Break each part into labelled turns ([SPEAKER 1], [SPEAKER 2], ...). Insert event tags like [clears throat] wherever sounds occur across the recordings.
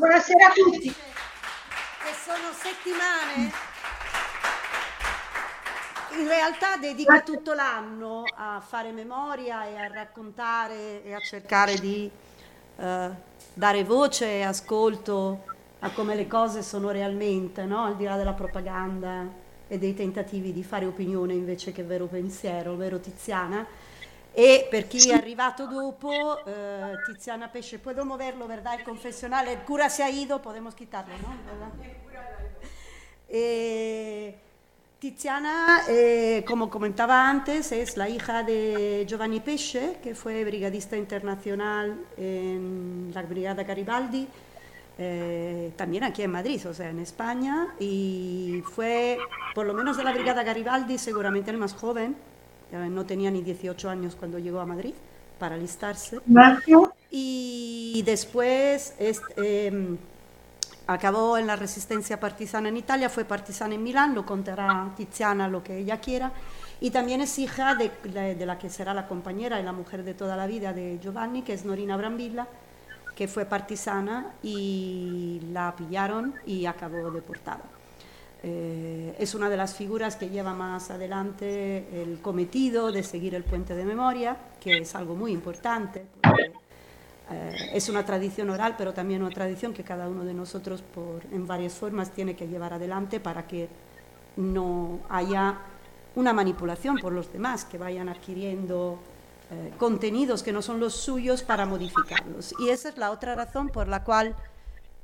[SPEAKER 1] Buonasera a tutti.
[SPEAKER 2] Che sono settimane in realtà dedica tutto l'anno a fare memoria e a raccontare e a cercare di eh, dare voce e ascolto a come le cose sono realmente, no? al di là della propaganda e dei tentativi di fare opinione invece che vero pensiero, vero Tiziana. E per chi è arrivato dopo, eh, Tiziana Pesce, puedo moverlo, ¿verdad? Il confessionale, il cura se ha ido, podemos quitarlo, ¿no? [laughs] E Tiziana, eh, como comentaba antes, es la hija de Giovanni Pesce, que fue brigadista internacional en la Brigada Garibaldi, eh, también aquí en Madrid, o sea, en España, y fue, por lo menos de la Brigada Garibaldi, seguramente el más joven, no tenía ni 18 años cuando llegó a Madrid para alistarse. Y después este, acabó en la resistencia partisana en Italia, fue partisana en Milán, lo contará Tiziana lo que ella quiera, y también es hija de, de, la que será la compañera y la mujer de toda la vida de Giovanni, que es Norina Brambilla, que fue partisana y la pillaron y acabó deportada. Eh, es una de las figuras que lleva más adelante el cometido de seguir el puente de memoria, que es algo muy importante. Eh, es una tradición oral, pero también una tradición que cada uno de nosotros por, en varias formas tiene que llevar adelante para que no haya una manipulación por los demás, que vayan adquiriendo eh, contenidos que no son los suyos para modificarlos. Y esa es la otra razón por la cual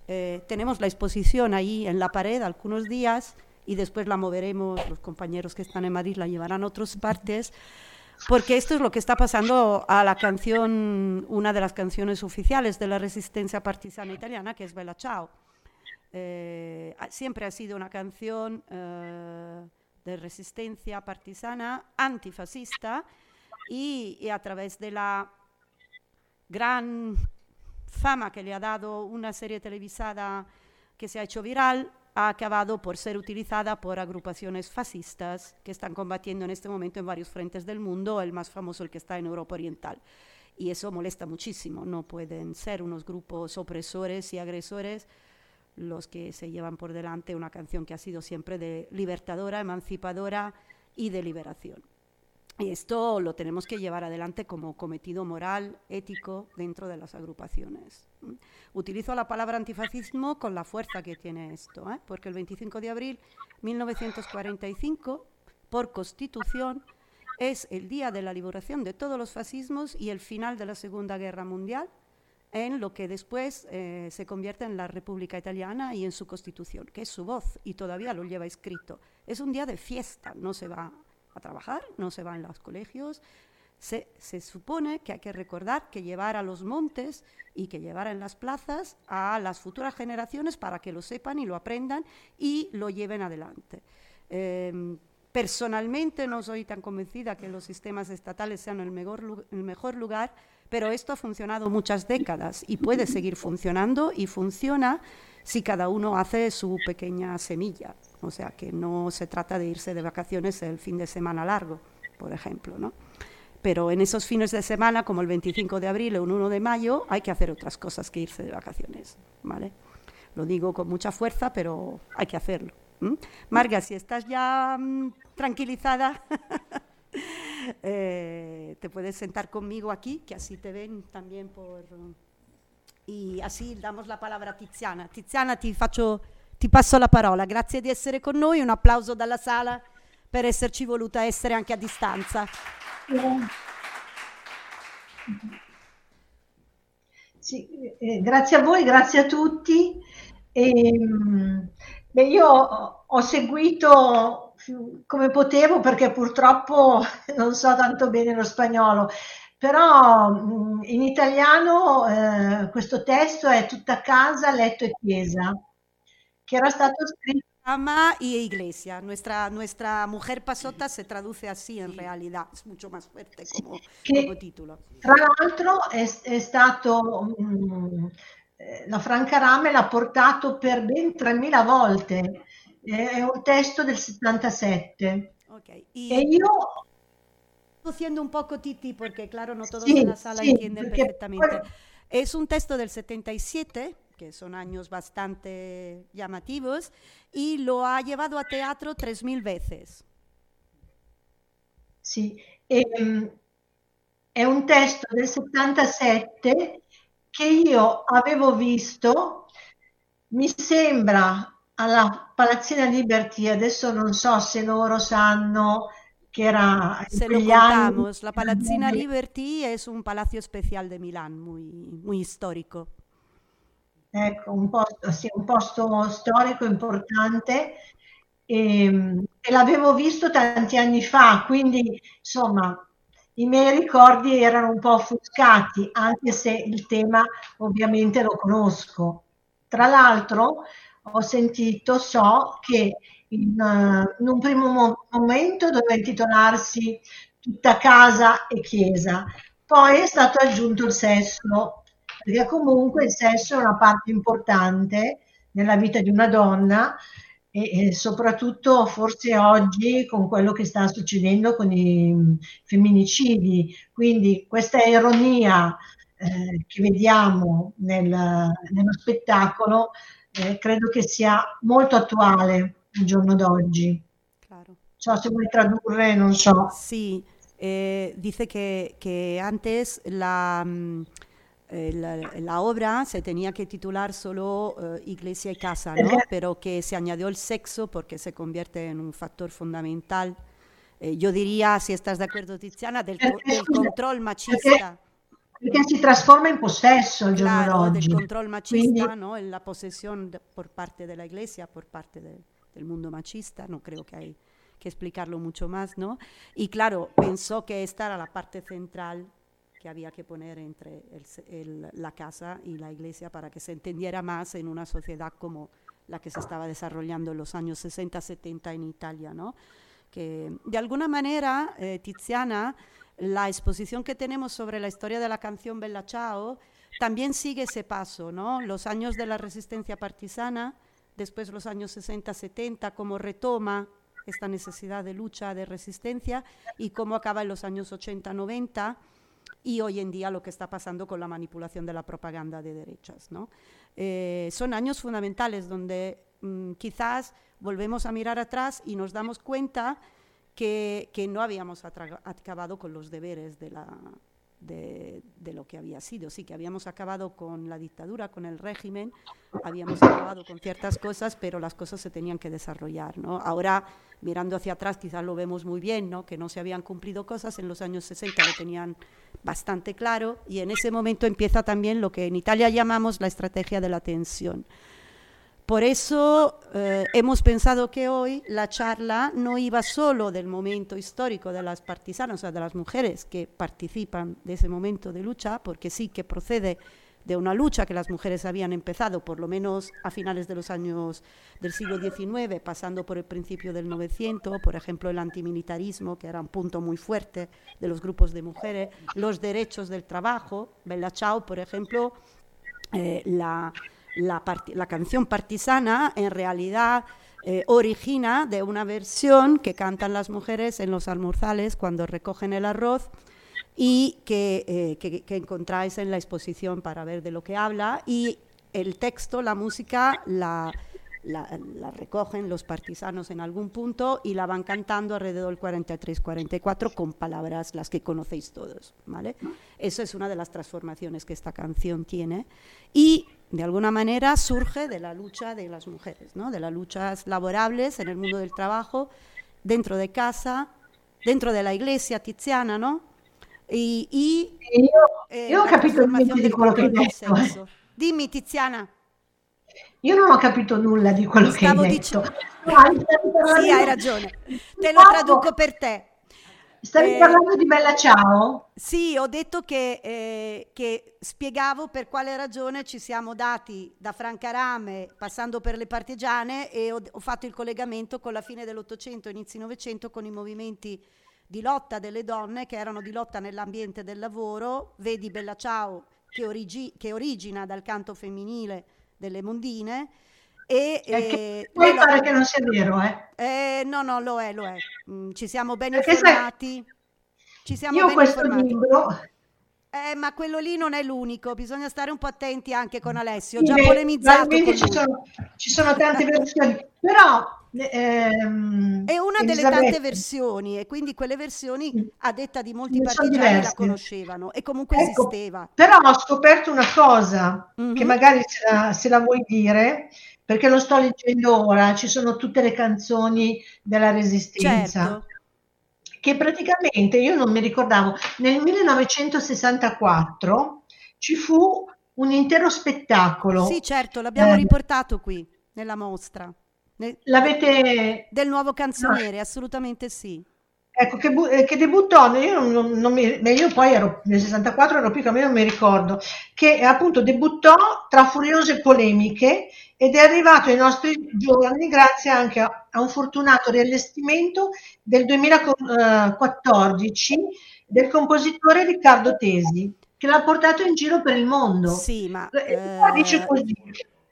[SPEAKER 2] eh, tenemos la exposición ahí en la pared algunos días y después la moveremos, los compañeros que están en Madrid la llevarán a otras partes porque esto es lo que está pasando a la canción, una de las canciones oficiales de la resistencia partisana italiana, que es Bella Ciao. Eh, siempre ha sido una canción eh, de resistencia partisana antifascista y, y, a través de la gran fama que le ha dado una serie televisada que se ha hecho viral, ha acabado por ser utilizada por agrupaciones fascistas que están combatiendo en este momento en varios frentes del mundo, el más famoso el que está en Europa Oriental. Y eso molesta muchísimo, no pueden ser unos grupos opresores y agresores los que se llevan por delante una canción que ha sido siempre de libertadora, emancipadora y de liberación. Y esto lo tenemos que llevar adelante como cometido moral, ético, dentro de las agrupaciones. Utilizo la palabra antifascismo con la fuerza que tiene esto, ¿eh? porque el 25 de abril de 1945, por constitución, es el día de la liberación de todos los fascismos y el final de la Segunda Guerra Mundial, en lo que después eh, se convierte en la República Italiana y en su constitución, que es su voz y todavía lo lleva escrito. Es un día de fiesta, no se va a trabajar, no se va en los colegios. Se, se, supone que hay que recordar que llevar a los montes y que llevar en las plazas a las futuras generaciones para que lo sepan y lo aprendan y lo lleven adelante. Eh, personalmente no soy tan convencida que los sistemas estatales sean el mejor, el mejor lugar, pero esto ha funcionado muchas décadas y puede seguir funcionando y funciona si cada uno hace su pequeña semilla. O sea, que no se trata de irse de vacaciones el fin de semana largo, por ejemplo, ¿no? Pero en esos fines de semana, como el 25 de abril o el 1 de mayo, hay que hacer otras cosas que irse de vacaciones, ¿vale? Lo digo con mucha fuerza, pero hay que hacerlo. Marga, si estás ya mm, tranquilizada, [laughs] eh, te puedes sentar conmigo aquí, que así te ven también por... Y así damos la palabra a Tiziana. Tiziana, ti faccio ti passo la parola. Grazie di essere con noi, un applauso dalla sala per esserci voluta essere anche a distanza.
[SPEAKER 1] Sì, eh, grazie a voi, grazie a tutti. E, ehm, beh, io ho seguito come potevo perché purtroppo [laughs] non so tanto bene lo spagnolo, però in italiano eh, questo testo è tutta casa, letto e chiesa stato escrito.
[SPEAKER 2] Ama y iglesia. Nuestra, nuestra mujer pasota se traduce así en realidad, es mucho más fuerte como, che, como título.
[SPEAKER 1] Tra l'altro è, è stato, mh, eh, la Franca Rame l'ha portato per ben 3.000 volte, è un testo del 77.
[SPEAKER 2] Okay. Y... E io haciendo un poco Titi, porque claro, no todos sí, en la sala sí, entienden perfectamente. Poi... Es un texto del 77 que son años bastante llamativos, y lo ha llevado a teatro 3.000 veces.
[SPEAKER 1] Sì, ehm, è un testo del 77 che io avevo visto, mi sembra alla Palazzina Liberty, adesso non so se loro sanno che era
[SPEAKER 2] Se lo contamos, la Palazzina Liberty es un palacio especial de Milán, muy, muy storico.
[SPEAKER 1] Ecco, un posto, sì, un posto storico importante e, ehm, e l'avevo visto tanti anni fa, quindi insomma i miei ricordi erano un po' offuscati, anche se il tema ovviamente lo conosco. Tra l'altro ho sentito, so che in, uh, in un primo mo- momento doveva intitolarsi Tutta casa e chiesa, poi è stato aggiunto il sesso, perché comunque il sesso è una parte importante nella vita di una donna e, e, soprattutto forse oggi con quello che sta succedendo con i femminicidi. Quindi questa ironia eh, che vediamo nel, nello spettacolo eh, credo che sia molto attuale al giorno d'oggi. Claro. Se vuoi tradurre, non so.
[SPEAKER 2] Sì, eh, dice che, che antes la... Eh, la, la, obra se tenía que titular solo uh, Iglesia y Casa, ¿no? pero que se añadió el sexo porque se convierte en un factor fundamental. Eh, yo diría, si estás de acuerdo Tiziana, del, del control machista.
[SPEAKER 1] Perché si trasforma in possesso il giorno claro,
[SPEAKER 2] d'oggi. del control machista, Quindi... ¿no? en la posesión de, por parte de la iglesia, por parte de, del mundo machista, no creo que hay que explicarlo mucho más, ¿no? Y claro, pensó que esta era la parte central que había que poner entre el, el, la casa y la iglesia para que se entendiera más en una sociedad como la que se estaba desarrollando en los años 60-70 en Italia, ¿no? Que de alguna manera, eh, Tiziana la exposición que tenemos sobre la historia de la canción Bella Ciao también sigue ese paso, ¿no? Los años de la resistencia partisana, después los años 60-70, cómo retoma esta necesidad de lucha, de resistencia, y cómo acaba en los años 80-90 y hoy en día lo que está pasando con la manipulación de la propaganda de derechas. ¿no? Eh, son años fundamentales donde mmm, quizás volvemos a mirar atrás y nos damos cuenta que, que no habíamos acabado con los deberes de, la, de, de, lo que había sido. Sí, que habíamos acabado con la dictadura, con el régimen, habíamos acabado con ciertas cosas, pero las cosas se tenían que desarrollar. ¿no? Ahora, mirando hacia atrás, quizás lo vemos muy bien, ¿no? que no se habían cumplido cosas, en los años 60 lo tenían bastante claro, y en ese momento empieza también lo que en Italia llamamos la estrategia de la tensión. Por eso eh, hemos pensado que hoy la charla no iba solo del momento histórico de las partisanas, o sea, de las mujeres que participan de ese momento de lucha, porque sí que procede de una lucha que las mujeres habían empezado, por lo menos a finales de los años del siglo XIX, pasando por el principio del 900, por ejemplo, el antimilitarismo, que era un punto muy fuerte de los grupos de mujeres, los derechos del trabajo, Bella Ciao, por ejemplo, eh, la la, la canción partisana en realidad eh, origina de una versión que cantan las mujeres en los almorzales cuando recogen el arroz y que, eh, que, que, encontráis en la exposición para ver de lo que habla y el texto, la música, la, la, la, recogen los partisanos en algún punto y la van cantando alrededor del 43-44 con palabras las que conocéis todos. ¿vale? Eso es una de las transformaciones que esta canción tiene y de alguna manera surge de la lucha de las mujeres, ¿no? de las luchas laborables en el mundo del trabajo, dentro de casa, dentro de la iglesia tiziana, ¿no?
[SPEAKER 1] Y, y io, eh, io ho capito niente di quello che hai detto.
[SPEAKER 2] Dimmi Tiziana.
[SPEAKER 1] Io non ho capito nulla di quello Stavo che hai detto.
[SPEAKER 2] No, sì, hai ragione. Te lo traduco per te.
[SPEAKER 1] Stavi eh, parlando di Bella Ciao?
[SPEAKER 2] Sì, ho detto che, eh, che, spiegavo per quale ragione ci siamo dati da Franca Rame, passando per le partigiane, e ho, ho fatto il collegamento con la fine dell'Ottocento, inizi Novecento, con i movimenti di lotta delle donne che erano di lotta nell'ambiente del lavoro. Vedi Bella Ciao che, origi- che origina dal canto femminile delle mondine e,
[SPEAKER 1] eh, puoi fare che non sia vero, eh?
[SPEAKER 2] eh? No, no, lo è, lo è. Mm, ci siamo ben Perché informati.
[SPEAKER 1] Ci siamo io ben questo informati. libro,
[SPEAKER 2] Eh, ma quello lì non è l'unico, bisogna stare un po' attenti anche con Alessio. Ho già polemizzato.
[SPEAKER 1] Ci sono, ci sono tante [laughs] versioni, però
[SPEAKER 2] Ehm, è una delle tante versioni e quindi quelle versioni a detta di molti partigiani la conoscevano e comunque ecco, esisteva.
[SPEAKER 1] Però ho scoperto una cosa mm-hmm. che magari se la, se la, vuoi dire, perché lo sto leggendo ora, ci sono tutte le canzoni della resistenza. Certo. Che praticamente io non mi ricordavo, nel 1964 ci fu un intero spettacolo.
[SPEAKER 2] Sì, certo, l'abbiamo eh, riportato qui nella mostra.
[SPEAKER 1] L'avete...
[SPEAKER 2] Del nuovo canzoniere, no. assolutamente sì.
[SPEAKER 1] Ecco, che, bu- eh, che debuttò, io, non, non mi, io poi ero nel 64, ero piccola, non mi ricordo, che appunto debuttò tra furiose polemiche ed è arrivato ai nostri giorni grazie anche a, a un fortunato riallestimento del 2014 del compositore Riccardo Tesi, che l'ha portato in giro per il mondo.
[SPEAKER 2] Sì, ma... Eh,
[SPEAKER 1] dice così.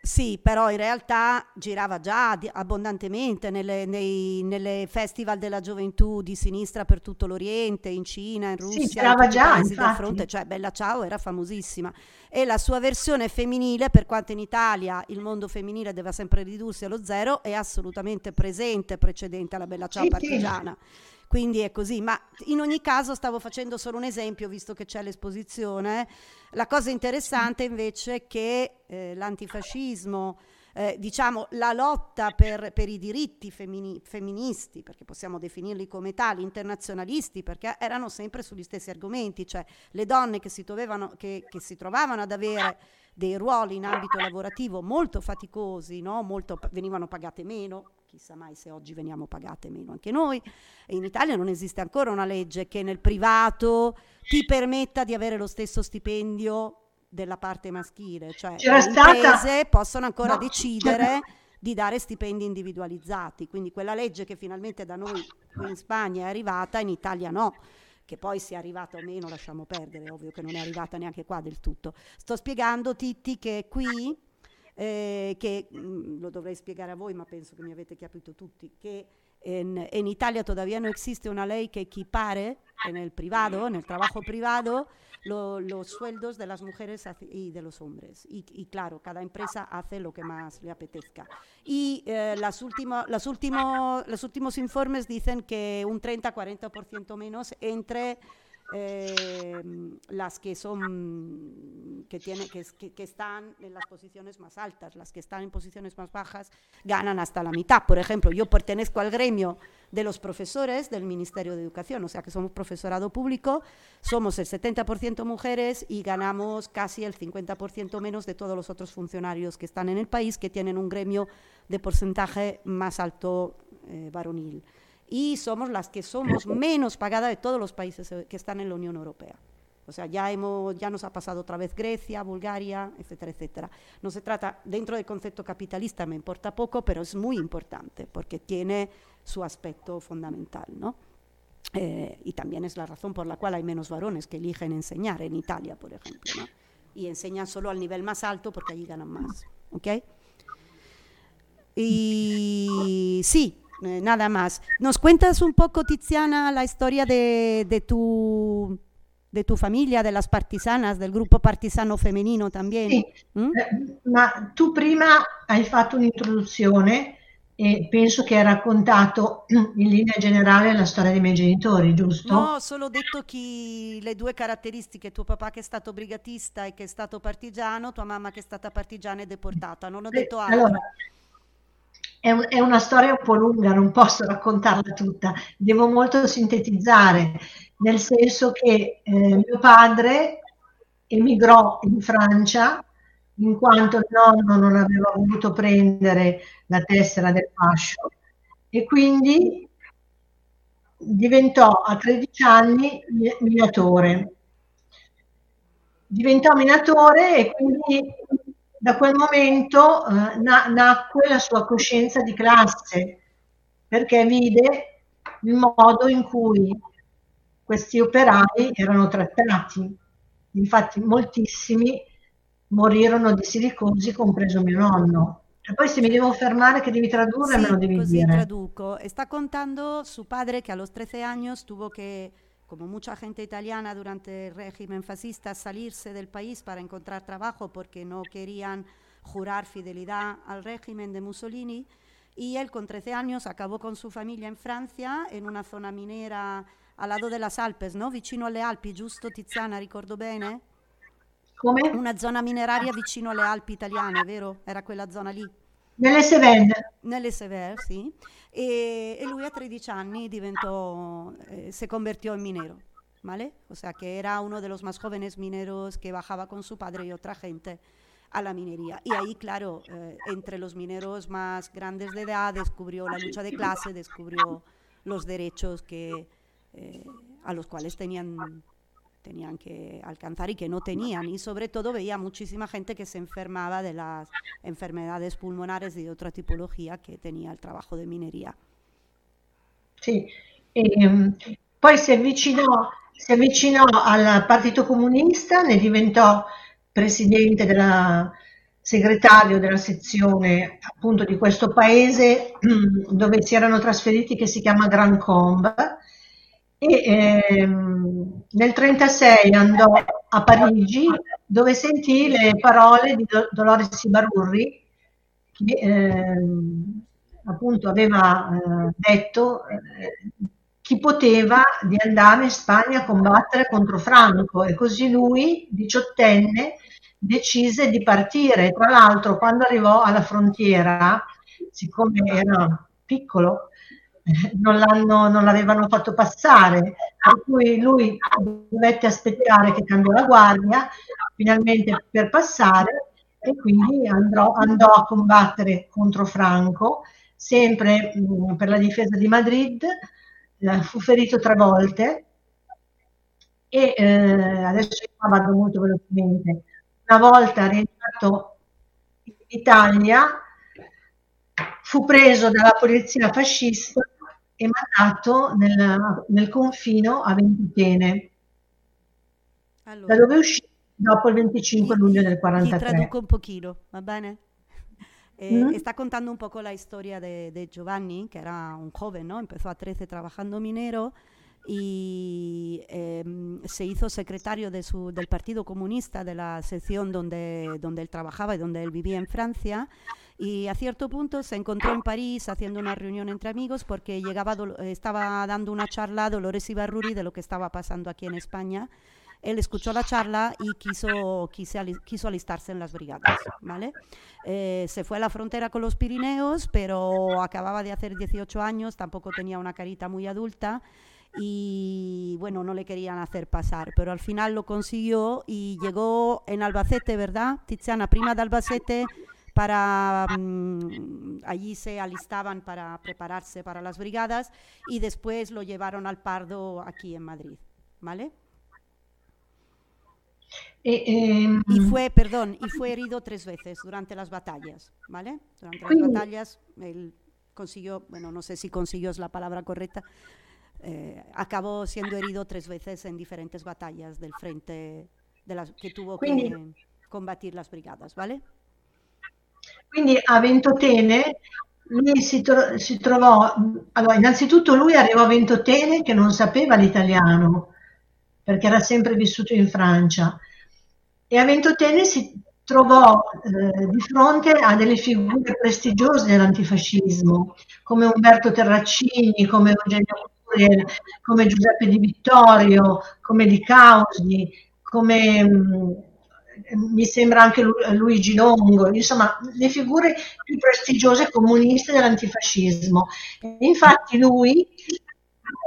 [SPEAKER 2] Sì, però in realtà girava già abbondantemente nelle, nei, nelle festival della gioventù di sinistra per tutto l'Oriente, in Cina, in Russia, sì,
[SPEAKER 1] girava già, infatti.
[SPEAKER 2] fronte, cioè Bella Ciao era famosissima. E la sua versione femminile, per quanto in Italia il mondo femminile deve sempre ridursi allo zero, è assolutamente presente, precedente alla Bella Ciao sì, partigiana. Sì quindi è così, ma in ogni caso stavo facendo solo un esempio, visto che c'è l'esposizione. La cosa interessante invece è che eh, l'antifascismo, eh, diciamo la lotta per, per i diritti femini, femministi, perché possiamo definirli come tali, internazionalisti, perché erano sempre sugli stessi argomenti, cioè le donne che si, dovevano, che, che si trovavano ad avere dei ruoli in ambito lavorativo molto faticosi, no? molto, venivano pagate meno, chissà mai se oggi veniamo pagate meno anche noi. In Italia non esiste ancora una legge che nel privato ti permetta di avere lo stesso stipendio della parte maschile, cioè
[SPEAKER 1] C'era le imprese
[SPEAKER 2] stata... possono ancora no, decidere di dare stipendi individualizzati, quindi quella legge che finalmente da noi in Spagna è arrivata, in Italia no che poi sia arrivata o meno lasciamo perdere, ovvio che non è arrivata neanche qua del tutto. Sto spiegando Titti che qui eh, che mh, mm, lo dovrei spiegare a voi, ma penso che mi avete capito tutti, che en, en Italia todavía no existe una ley que equipare en el privado, en el trabajo privado, lo, los sueldos de las mujeres y de los hombres. Y, claro, cada empresa hace lo que más le apetezca. Y eh, las último, los, último, los últimos informes dicen que un 30-40% menos entre eh, las que son que tiene que, están en las posiciones más altas, las que están en posiciones más bajas ganan hasta la mitad. Por ejemplo, yo pertenezco al gremio de los profesores del Ministerio de Educación, o sea que somos profesorado público, somos el 70% mujeres y ganamos casi el 50% menos de todos los otros funcionarios que están en el país que tienen un gremio de porcentaje más alto eh, varonil y somos las que somos menos pagadas de todos los países eh, que están en la Unión Europea. O sea, ya, hemos, ya nos ha pasado otra vez Grecia, Bulgaria, etcétera, etcétera. No se trata, dentro del concepto capitalista me importa poco, pero es muy importante porque tiene su aspecto fundamental, ¿no? Eh, y también es la razón por la cual hay menos varones que eligen enseñar en Italia, por ejemplo, ¿no? Y enseñan solo al nivel más alto porque allí ganan más, ¿ok? Y sí, eh, nada más. ¿Nos cuentas un poco, Tiziana, la historia de, de, tu, de tu famiglia, de las partisanas, del gruppo partisano femminino también?
[SPEAKER 1] Sì, mm? eh, ma tu prima hai fatto un'introduzione e penso che hai raccontato [clears throat] in linea generale la storia dei miei genitori, giusto?
[SPEAKER 2] No, ho solo detto che le due caratteristiche, tuo papà che è stato brigatista e che è stato partigiano, tua mamma che è stata partigiana e deportata, non ho detto altro.
[SPEAKER 1] Allora, è, un, è, una storia un po' lunga, non posso raccontarla tutta, devo molto sintetizzare, nel senso che eh, mio padre emigrò in Francia in quanto il nonno non aveva voluto prendere la tessera del fascio e quindi diventò a 13 anni minatore. Diventò minatore e quindi da quel momento eh, na- nacque la sua coscienza di classe, perché vide il modo in cui questi operai erano trattati. Infatti moltissimi morirono di silicosi, compreso mio nonno. E poi se mi devo fermare che devi tradurre,
[SPEAKER 2] sì,
[SPEAKER 1] me lo devi
[SPEAKER 2] così
[SPEAKER 1] dire.
[SPEAKER 2] traduco. Sta contando suo padre che a los 13 años tuvo che como mucha gente italiana durante el régimen fascista, salirse del país para encontrar trabajo porque no querían jurar fidelidad al régimen de Mussolini. Y él con 13 años acabó con su familia en Francia, en una zona minera al lado de las Alpes, ¿no? vicino alle Alpi, giusto Tiziana, ricordo bene?
[SPEAKER 1] Come?
[SPEAKER 2] Una zona mineraria vicino alle Alpi italiane, vero? Era quella zona lì.
[SPEAKER 1] Nelle Cévennes.
[SPEAKER 2] Nelle Sever, sì. E, e lui a 13 anni eh, se convirtió en minero, ¿vale? O sea que era uno de los más jóvenes mineros que bajaba con su padre y otra gente a la minería. Y ahí, claro, eh, entre los mineros más grandes de edad descubrió la lucha de clase, descubrió los derechos que, eh, a los cuales tenían tenían que alcanzar y que no tenían. Y sobre todo veía muchísima gente que se enfermaba de las enfermedades pulmonares y de otra tipología che tenía il trabajo de mineria.
[SPEAKER 1] Sì, e, poi si avvicinò, si avvicinò al Partito Comunista, ne diventò presidente della segretario della sezione appunto di questo paese [clears throat] dove si erano trasferiti che si chiama Grand Combe e ehm, nel 1936 andò a Parigi dove sentì le parole di Dolores Ibarurri che ehm, appunto aveva eh, detto eh, chi poteva di andare in Spagna a combattere contro Franco e così lui, diciottenne, decise di partire. Tra l'altro quando arrivò alla frontiera, siccome era piccolo, [laughs] non, non l'avevano fatto passare, per cui lui dovette aspettare che cambiò la guardia finalmente per passare e quindi andrò, andò a combattere contro Franco, sempre mh, mm, per la difesa di Madrid, eh, fu ferito tre volte e eh, adesso vado molto velocemente. Una volta rientrato in Italia, fu preso dalla polizia fascista e mandato nel, nel confino a Ventotene, allora. da dove uscì dopo il 25 luglio del 43.
[SPEAKER 2] Ti traduco un pochino, va bene? [laughs] Eh, mm. Está contando un poco la historia de, de, Giovanni, que era un joven, ¿no? Empezó a 13 trabajando minero y eh, se hizo secretario de su, del Partido Comunista de la sección donde, donde él trabajaba y donde él vivía en Francia. Y a cierto punto se encontró en París haciendo una reunión entre amigos porque llegaba, estaba dando una charla a Dolores Ibarruri de lo que estaba pasando aquí en España. Él escuchó la charla y quiso, quiso, alistarse en las brigadas. ¿vale? Eh, se fue a la frontera con los Pirineos, pero acababa de hacer 18 años, tampoco tenía una carita muy adulta y bueno, no le querían hacer pasar, pero al final lo consiguió y llegó en Albacete, ¿verdad? Tiziana, prima de Albacete, para um, allí se alistaban para prepararse para las brigadas y después lo llevaron al Pardo aquí en Madrid, ¿vale?
[SPEAKER 1] Eh, eh,
[SPEAKER 2] y fue, perdón, y fue herido tres veces durante las batallas, ¿vale? Durante las batallas él consiguió, bueno, no sé si consiguió es la palabra correcta, eh, acabó siendo herido tres veces en diferentes batallas del frente de las que tuvo que combatir las brigadas, ¿vale?
[SPEAKER 1] Quindi a Ventotene lui si, tro- si, trovò, allora innanzitutto lui arrivò a Ventotene che non sapeva l'italiano, perché era sempre vissuto in Francia, e a Ventotene si trovò eh, di fronte a delle figure prestigiose dell'antifascismo, come Umberto Terracini, come Eugenio Curiel, come Giuseppe Di Vittorio, come Di Causi, come... Mh, mi sembra anche Luigi Longo, insomma le figure più prestigiose comuniste dell'antifascismo. Infatti lui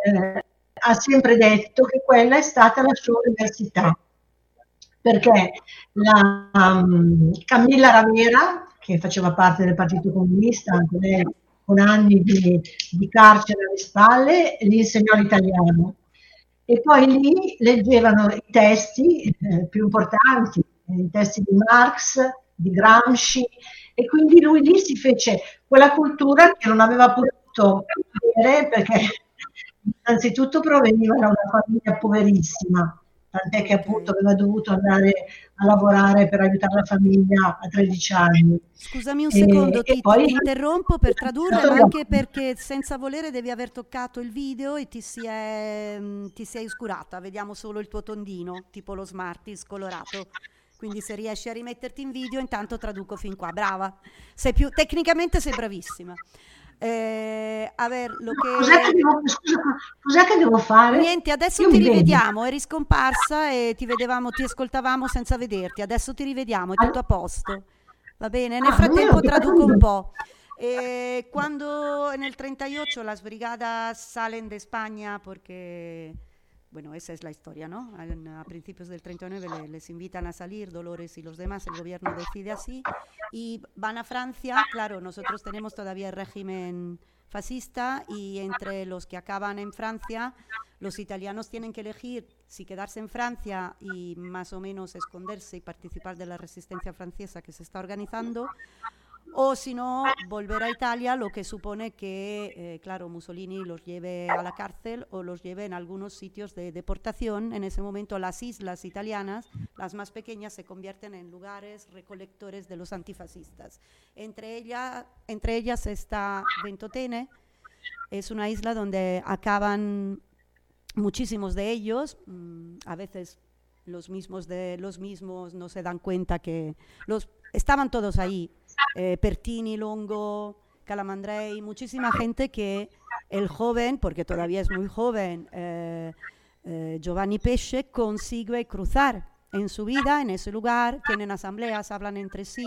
[SPEAKER 1] eh, ha sempre detto che quella è stata la sua università, perché la um, Camilla Ravera, che faceva parte del Partito Comunista, anche lei con anni di, di carcere alle spalle, gli insegnò l'italiano. E poi lì leggevano i testi eh, più importanti, i testi di Marx, di Gramsci, e quindi lui lì si fece quella cultura che non aveva potuto avere perché innanzitutto proveniva da una famiglia poverissima tant'è che appunto aveva dovuto andare a lavorare per aiutare la famiglia a 13 anni.
[SPEAKER 2] Scusami un secondo, e, ti, poi... ti, interrompo per tradurre, ma anche perché senza volere devi aver toccato il video e ti si, è, ti si è oscurata, vediamo solo il tuo tondino, tipo lo Smarties colorato. Quindi se riesci a rimetterti in video, intanto traduco fin qua. Brava. Sei più, tecnicamente sei bravissima. Eh, a ver, lo che...
[SPEAKER 1] Cos'è che, devo, scusa, cos'è che devo fare?
[SPEAKER 2] Niente, adesso Io ti rivediamo, eri scomparsa e ti vedevamo, ti ascoltavamo senza vederti, adesso ti rivediamo, è tutto a posto. Va bene, nel ah, frattempo traduco un po'. Eh, cuando en el 38 las brigadas salen de España porque bueno, esa es la historia, ¿no? A, principios del 39 les invitan a salir Dolores y los demás, el gobierno decide así, y van a Francia, claro, nosotros tenemos todavía el régimen fascista y entre los que acaban en Francia, los italianos tienen que elegir si quedarse en Francia y más o menos esconderse y participar de la resistencia francesa que se está organizando o si no, volver a Italia, lo que supone que, eh, claro, Mussolini los lleve a la cárcel o los lleve en algunos sitios de deportación. En ese momento las islas italianas, las más pequeñas, se convierten en lugares recolectores de los antifascistas. Entre, ella, entre ellas está Ventotene, es una isla donde acaban muchísimos de ellos, mm, a veces los mismos de los mismos no se dan cuenta que los estaban todos ahí eh, Pertini, Longo, Calamandrei, muchísima gente que el joven, porque todavía es muy joven, eh, eh, Giovanni Pesce, consigue cruzar en su vida, en ese lugar, tienen asambleas, hablan entre sí,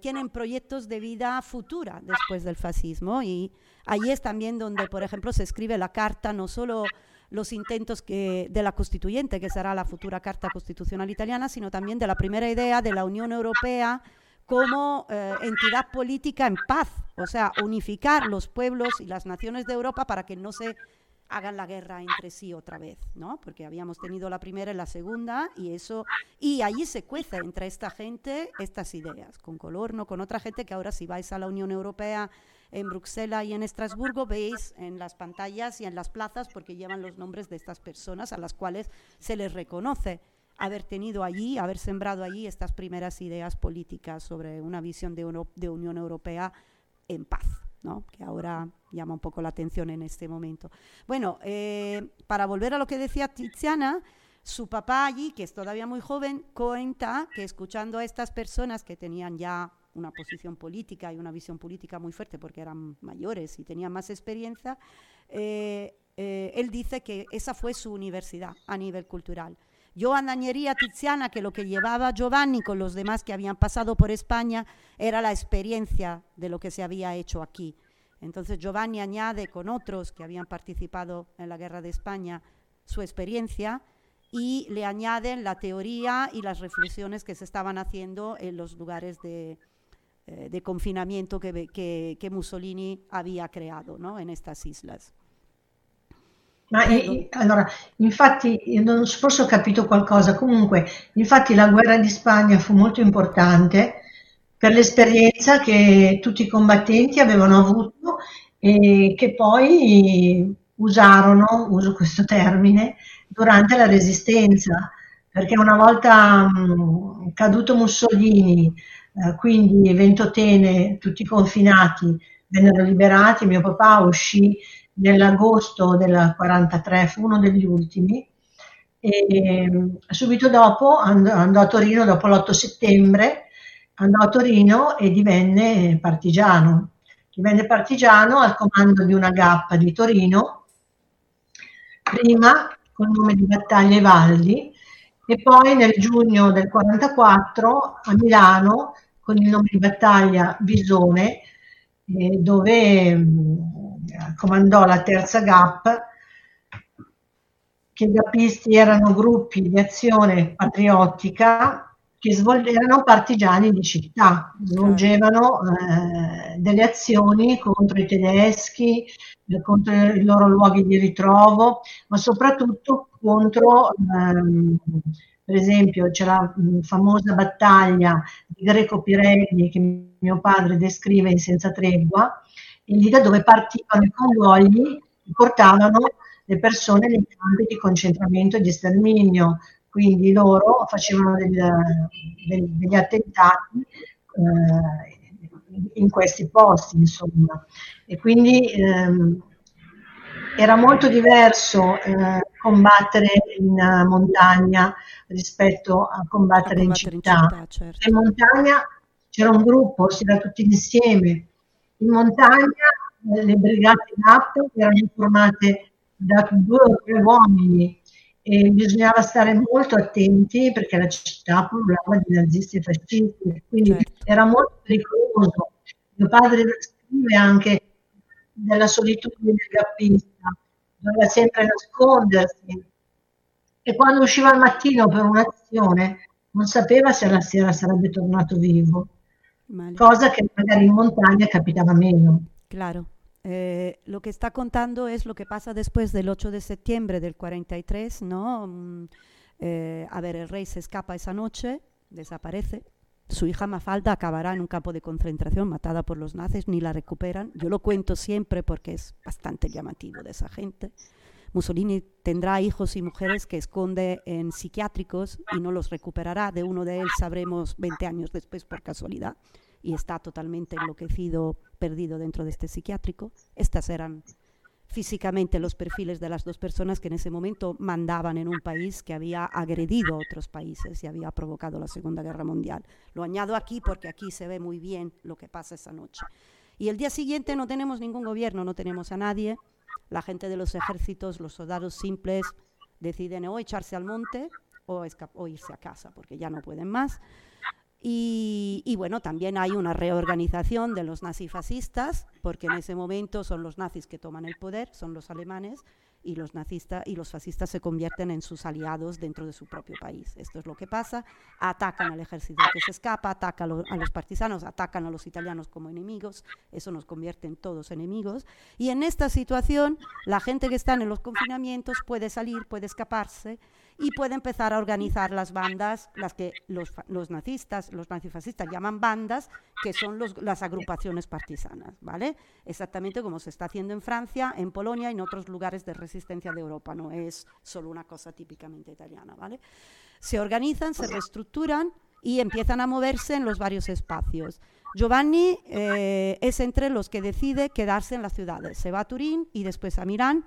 [SPEAKER 2] tienen proyectos de vida futura después del fascismo. Y ahí es también donde, por ejemplo, se escribe la carta, no solo los intentos de la constituyente, que será la futura Carta Constitucional Italiana, sino también de la primera idea de la Unión Europea como eh, entidad política en paz, o sea, unificar los pueblos y las naciones de Europa para que no se hagan la guerra entre sí otra vez, ¿no? Porque habíamos tenido la primera y la segunda y eso y allí se cuece entre esta gente estas ideas, con color, no con otra gente que ahora si vais a la Unión Europea en Bruselas y en Estrasburgo veis en las pantallas y en las plazas porque llevan los nombres de estas personas a las cuales se les reconoce haber tenido allí, haber sembrado allí estas primeras ideas políticas sobre una visión de, Unión Europea en paz, ¿no? que ahora llama un poco la atención en este momento. Bueno, eh, para volver a lo que decía Tiziana, su papá allí, que es todavía muy joven, cuenta que escuchando a estas personas que tenían ya una posición política y una visión política muy fuerte porque eran mayores y tenían más experiencia, eh, eh, él dice que esa fue su universidad a nivel cultural. Yo añadiría Tiziana que lo que llevaba Giovanni con los demás que habían pasado por España era la experiencia de lo que se había hecho aquí. Entonces Giovanni añade con otros que habían participado en la guerra de España su experiencia y le añaden la teoría y las reflexiones que se estaban haciendo en los lugares de, eh, confinamiento que, que, Mussolini había creado ¿no? en estas islas.
[SPEAKER 1] Ma eh, allora, infatti, non, forse ho capito qualcosa, comunque, infatti la guerra di Spagna fu molto importante per l'esperienza che tutti i combattenti avevano avuto e che poi usarono, uso questo termine, durante la resistenza, perché una volta mh, caduto Mussolini, eh, quindi Ventotene, tutti confinati, vennero liberati, mio papà uscì nell'agosto del 43, fu uno degli ultimi, e subito dopo andò, a Torino, dopo l'8 settembre, andò a Torino e divenne partigiano. Divenne partigiano al comando di una gappa di Torino, prima col nome di Battaglia Valdi e poi nel giugno del 44 a Milano con il nome di Battaglia Bisone, eh, dove comandò la terza GAP, che i GAPisti erano gruppi di azione patriottica che erano partigiani di città, svolgevano eh, delle azioni contro i tedeschi, eh, contro i loro luoghi di ritrovo, ma soprattutto contro, ehm, per esempio, c'è la mh, famosa battaglia Greco Pirelli che mio padre descrive in Senza Tregua, in Liga dove partivano i convogli portavano le persone nei campi di concentramento e di sterminio, quindi loro facevano del, del, degli attentati eh, in questi posti, insomma. E quindi ehm, era molto diverso eh, combattere in montagna rispetto a combattere, a combattere in città. In, città certo. in montagna c'era un gruppo, si era tutti insieme. In montagna le brigate NAP erano formate da due o tre uomini e bisognava stare molto attenti perché la città pullulava di nazisti e fascisti, quindi certo. era molto pericoloso. Mio padre scrive anche della solitudine del gappista, doveva sempre nascondersi e quando usciva al mattino per un'azione non sapeva se alla sera sarebbe tornato vivo, Vale. cosa que magari en montaña capitaba menos.
[SPEAKER 2] Claro. Eh, lo que está contando es lo que pasa después del 8 de septiembre del 43, ¿no? Mm, eh, a ver, el rey se escapa esa noche, desaparece. Su hija Mafalda acabará en un campo de concentración matada por los nazis, ni la recuperan. Yo lo cuento siempre porque es bastante llamativo de esa gente. Mussolini tendrá hijos y mujeres que esconde en psiquiátricos y no los recuperará. De uno de él sabremos 20 años después por casualidad y está totalmente enloquecido, perdido dentro de este psiquiátrico. Estas eran físicamente los perfiles de las dos personas que en ese momento mandaban en un país que había agredido a otros países y había provocado la Segunda Guerra Mundial. Lo añado aquí porque aquí se ve muy bien lo que pasa esa noche. Y el día siguiente no tenemos ningún gobierno, no tenemos a nadie, la gente de los ejércitos, los soldados simples, deciden o echarse al monte o, irse a casa porque ya no pueden más. Y, y, bueno, también hay una reorganización de los nazifascistas, porque en ese momento son los nazis que toman el poder, son los alemanes, y los nazistas y los fascistas se convierten en sus aliados dentro de su propio país. Esto es lo que pasa. Atacan al ejército que se escapa, atacan a los partisanos, atacan a los italianos como enemigos. Eso nos convierte en todos enemigos. Y en esta situación, la gente que está en los confinamientos puede salir, puede escaparse y puede empezar a organizar las bandas, las que los, nazistas, los nazifascistas llaman bandas, que son las agrupaciones partisanas, ¿vale? Exactamente como se está haciendo en Francia, en Polonia y en otros lugares de resistencia de Europa, no es solo una cosa típicamente italiana, ¿vale? Se organizan, se reestructuran y empiezan a moverse en los varios espacios. Giovanni eh, es entre los que decide quedarse en las ciudades. Se va a Turín y después a Milán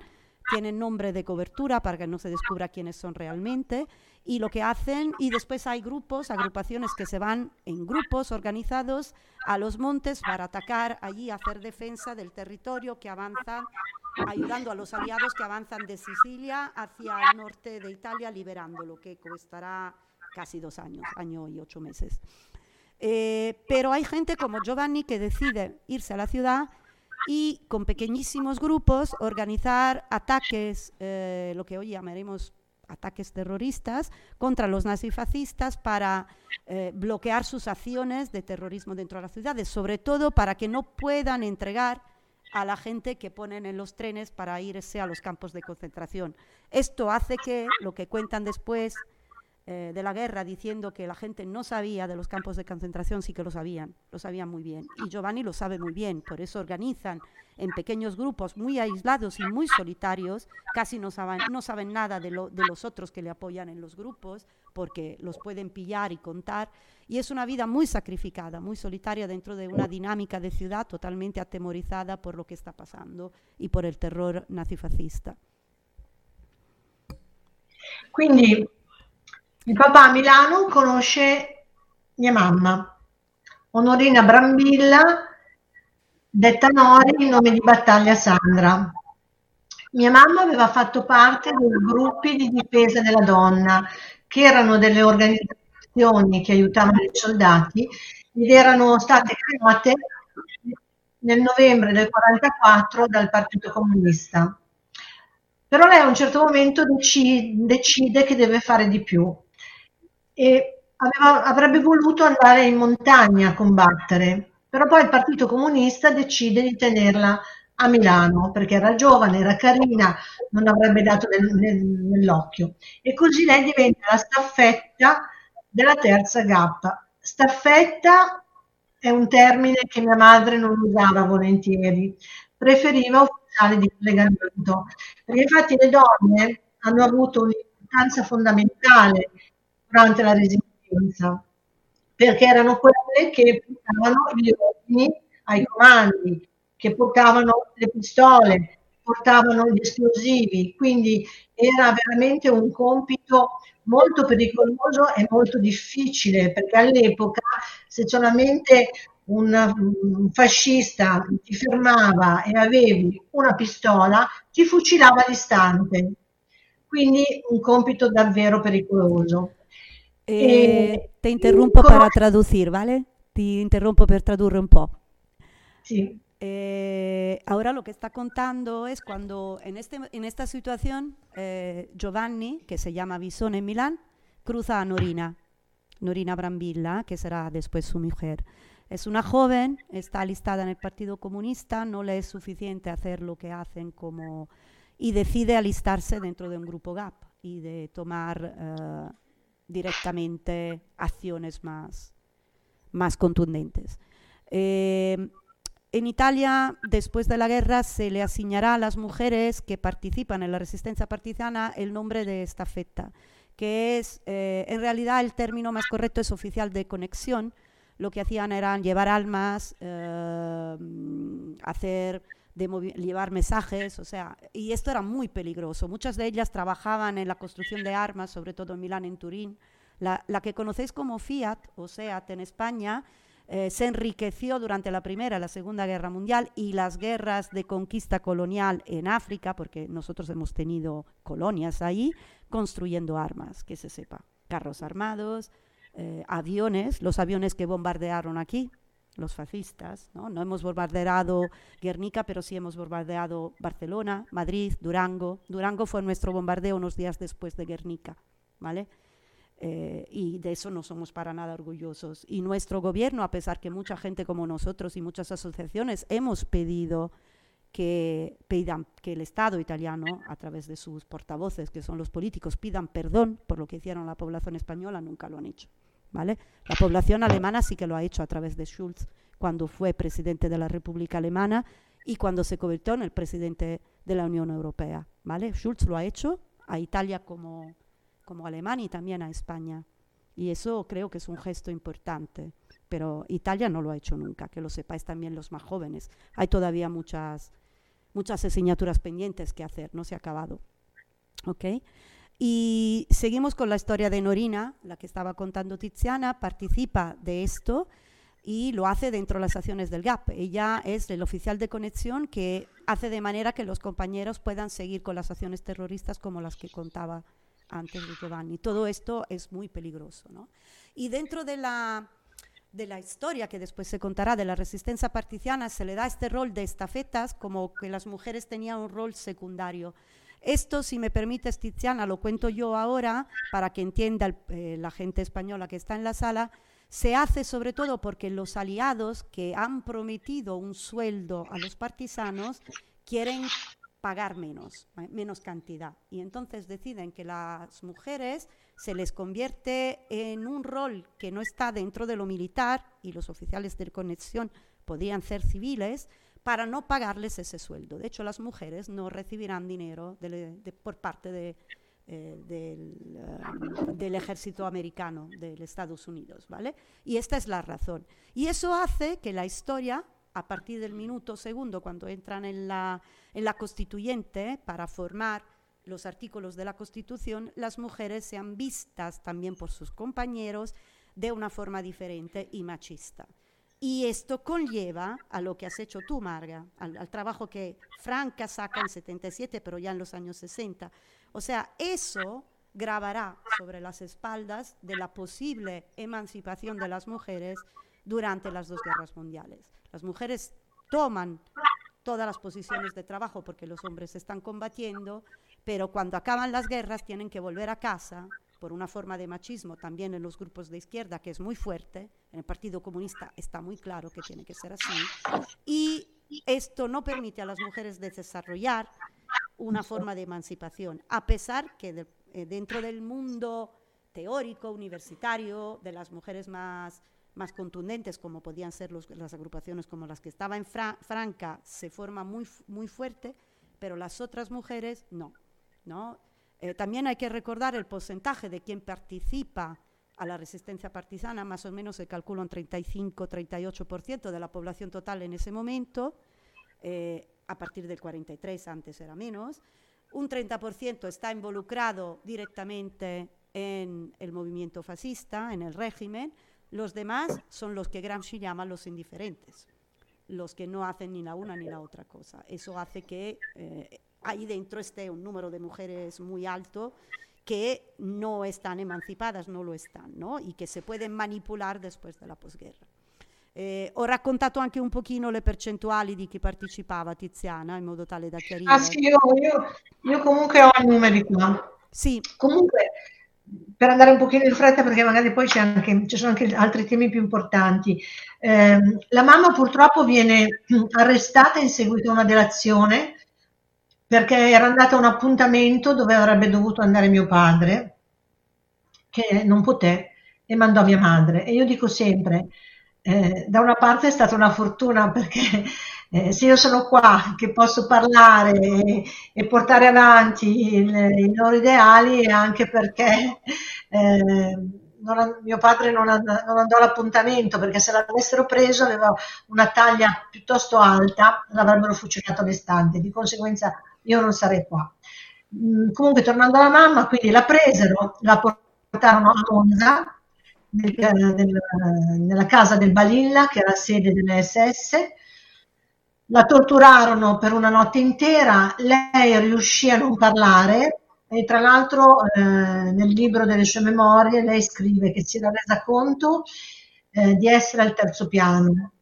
[SPEAKER 2] tienen nombre de cobertura para que no se descubra quiénes son realmente y lo que hacen y después hay grupos, agrupaciones que se van en grupos organizados a los montes para atacar allí, hacer defensa del territorio que avanza, ayudando a los aliados que avanzan de Sicilia hacia el norte de Italia, liberando lo que costará casi dos años, año y ocho meses. Eh, pero hay gente como Giovanni que decide irse a la ciudad y con pequeñísimos grupos organizar ataques, eh, lo que hoy llamaremos ataques terroristas, contra los nazifascistas para eh, bloquear sus acciones de terrorismo dentro de las ciudades, sobre todo para que no puedan entregar a la gente que ponen en los trenes para irse a los campos de concentración. Esto hace que lo que cuentan después eh, de la guerra diciendo que la gente no sabía de los campos de concentración, sí que lo sabían, lo sabían muy bien. Y Giovanni lo sabe muy bien, por eso organizan en pequeños grupos muy aislados y muy solitarios, casi no saben, no saben nada de, lo, de los otros que le apoyan en los grupos, porque los pueden pillar y contar. Y es una vida muy sacrificada, muy solitaria dentro de una dinámica de ciudad totalmente atemorizada por lo que está pasando y por el terror nazifascista.
[SPEAKER 1] Quindi Il papà a Milano conosce mia mamma, Onorina Brambilla, detta Nori, in nome di Battaglia Sandra. Mia mamma aveva fatto parte dei gruppi di difesa della donna, che erano delle organizzazioni che aiutavano i soldati ed erano state create nel novembre del 1944 dal Partito Comunista. Però lei a un certo momento decide, decide che deve fare di più e aveva, avrebbe voluto andare in montagna a combattere, però poi il Partito Comunista decide di tenerla a Milano perché era giovane, era carina, non avrebbe dato nel, nel, nell'occhio. E così lei diventa la staffetta della terza gappa. Staffetta è un termine che mia madre non usava volentieri, preferiva ufficiali di collegamento. Perché infatti le donne hanno avuto un'importanza fondamentale durante la resistenza, perché erano quelle che portavano gli ordini ai comandi, che portavano le pistole, portavano gli esplosivi, quindi era veramente un compito molto pericoloso e molto difficile, perché all'epoca se solamente un, fascista ti fermava e avevi una pistola, ti fucilava all'istante. Quindi un compito davvero pericoloso.
[SPEAKER 2] Eh, te interrumpo con... para traducir, ¿vale? Te interrumpo per tradurre un po'.
[SPEAKER 1] Sí.
[SPEAKER 2] Eh, ahora lo que está contando es cuando en, este, en esta situación eh, Giovanni, que se llama Bison en Milán, cruza a Norina, Norina Brambilla, que será después su mujer. Es una joven, está alistada en el Partido Comunista, no le es suficiente hacer lo que hacen como y decide alistarse dentro de un grupo GAP y de tomar uh, directamente acciones más, más contundentes. Eh, en Italia, después de la guerra, se le asignará a las mujeres que participan en la resistencia partisana el nombre de estafeta, que es, eh, en realidad, el término más correcto es oficial de conexión. Lo que hacían eran llevar almas, eh, hacer de llevar mensajes, o sea, y esto era muy peligroso. Muchas de ellas trabajaban en la construcción de armas, sobre todo en Milán, en Turín. La, que conocéis como Fiat o SEAT en España eh, se enriqueció durante la Primera y la Segunda Guerra Mundial y las guerras de conquista colonial en África, porque nosotros hemos tenido colonias ahí, construyendo armas, que se sepa, carros armados, eh, aviones, los aviones que bombardearon aquí, los fascistas, ¿no? no hemos bombardeado Guernica, pero sí hemos bombardeado Barcelona, Madrid, Durango. Durango fue nuestro bombardeo unos días después de Guernica, ¿vale? Eh, y de eso no somos para nada orgullosos. Y nuestro gobierno, a pesar que mucha gente como nosotros y muchas asociaciones hemos pedido que, pidan, que el Estado italiano, a través de sus portavoces, que son los políticos, pidan perdón por lo que hicieron la población española, nunca lo han hecho. ¿Vale? La población alemana sí que lo ha hecho a través de Schulz, cuando fue presidente de la República Alemana y cuando se convirtió en el presidente de la Unión Europea. ¿vale? Schulz lo ha hecho a Italia como como Alemania y también a España. Y eso creo que es un gesto importante. Pero Italia no lo ha hecho nunca, que lo sepáis también los más jóvenes. Hay todavía muchas, muchas asignaturas pendientes que hacer, no se ha acabado. ¿Ok? Y seguimos con la historia de Norina, la que estaba contando Tiziana, participa de esto y lo hace dentro de las acciones del GAP. Ella es el oficial de conexión que hace de manera que los compañeros puedan seguir con las acciones terroristas como las que contaba antes de Giovanni. Todo esto es muy peligroso. ¿no? Y dentro de la, de la historia que después se contará de la resistencia particiana, se le da este rol de estafetas como que las mujeres tenían un rol secundario. Esto, si me permites, Tiziana, lo cuento yo ahora para que entienda eh, la gente española que está en la sala, se hace sobre todo porque los aliados que han prometido un sueldo a los partisanos quieren pagar menos, menos cantidad. Y entonces deciden que las mujeres se les convierte en un rol que no está dentro de lo militar y los oficiales de conexión podían ser civiles para no pagarles ese sueldo. De hecho, las mujeres no recibirán dinero por parte eh, del, eh, del, ejército americano, de Estados Unidos, ¿vale? Y esta es la razón. Y eso hace que la historia a partir del minuto segundo, cuando entran en la constituyente para formar los artículos de la Constitución, las mujeres sean vistas también por sus compañeros de una forma diferente y machista. Y esto conlleva a lo que has hecho tú, Marga, al, al, trabajo que Franca saca en 77, pero ya en los años 60. O sea, eso grabará sobre las espaldas de la posible emancipación de las mujeres durante las dos guerras mundiales. Las mujeres toman todas las posiciones de trabajo porque los hombres están combatiendo, pero cuando acaban las guerras tienen que volver a casa por una forma de machismo también en los grupos de izquierda que es muy fuerte, en el Partido Comunista está muy claro que tiene que ser así, y esto no permite a las mujeres desarrollar una forma de emancipación, a pesar que eh, dentro del mundo teórico, universitario, de las mujeres más más contundentes, como podían ser los, las agrupaciones como las que estaba en Fra Franca, se forma muy, muy fuerte, pero las otras mujeres no. ¿no? Eh, también hay que recordar el porcentaje de quien participa a la resistencia partisana, más o menos se calcula un 35-38% de la población total en ese momento, eh, a partir del 43, antes era menos. Un 30% está involucrado directamente en el movimiento fascista, en el régimen. Los demás son los que Gramsci llama los indiferentes, los que no hacen ni la una ni la otra cosa. Eso hace que eh, ahí dentro esté un número de mujeres muy alto che non están emancipadas, non lo están, no? y che se pueden manipular después de la posguerra. Eh, ho raccontato anche un pochino le percentuali di chi partecipava, Tiziana, in modo tale da chiarire.
[SPEAKER 1] Ah sì, io, io, io comunque ho i numeri qua.
[SPEAKER 2] Sì.
[SPEAKER 1] Comunque, per andare un pochino in fretta, perché magari poi anche, ci sono anche altri temi più importanti. Eh, la mamma purtroppo viene [clears throat] arrestata in seguito a una delazione perché era andata a un appuntamento dove avrebbe dovuto andare mio padre, che non poté, e mandò mia madre. E io dico sempre, eh, da una parte è stata una fortuna perché eh, se io sono qua che posso parlare e, portare avanti il, i loro ideali è anche perché eh, non, mio padre non, non, andò all'appuntamento perché se l'avessero preso aveva una taglia piuttosto alta, l'avrebbero fucilato all'istante, di conseguenza io non sarei qua. Mm, comunque tornando alla mamma, quindi la presero, la portarono a Monza, nel, nella casa del Balilla, che era sede dell'SS, la torturarono per una notte intera, lei riuscì a non parlare e tra l'altro eh, nel libro delle sue memorie lei scrive che si era resa conto eh, di essere al terzo piano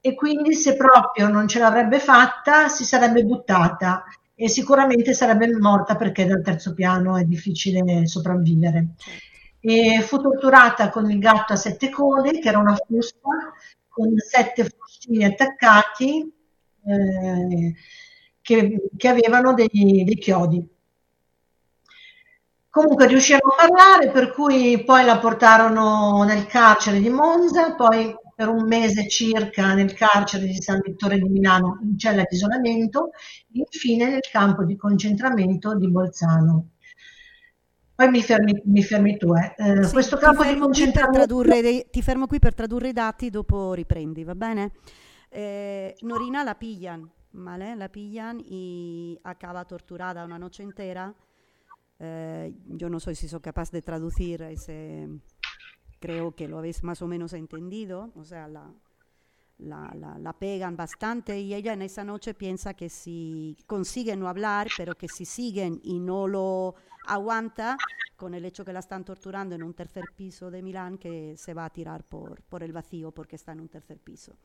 [SPEAKER 1] e quindi se proprio non ce l'avrebbe fatta si sarebbe buttata e sicuramente sarebbe morta perché dal terzo piano è difficile sopravvivere. E fu torturata con il gatto a sette code, che era una fusta con sette fucili attaccati eh, che, che, avevano dei, dei chiodi. Comunque riuscirono a parlare, per cui poi la portarono nel carcere di Monza, poi per un mese circa nel carcere di San Vittore di Milano in cella di isolamento, infine nel campo di concentramento di Bolzano. Poi mi fermi, mi fermi tu. Eh. Eh,
[SPEAKER 2] sì, questo campo di concentramento... Dei, ti fermo qui per tradurre i dati, dopo riprendi, va bene? Eh, Norina la pillan, ¿vale? La pillan y acaba torturada una noche entera. Eh, yo no soy si soy capaz de traducir ese creo que lo habéis más o menos entendido, o sea, la, la, la, la, pegan bastante y ella en esa noche piensa que si consiguen no hablar, pero que si siguen y no lo aguanta, con el hecho que la están torturando en un tercer piso de Milán, que se va a tirar por, por el vacío porque está en un tercer piso.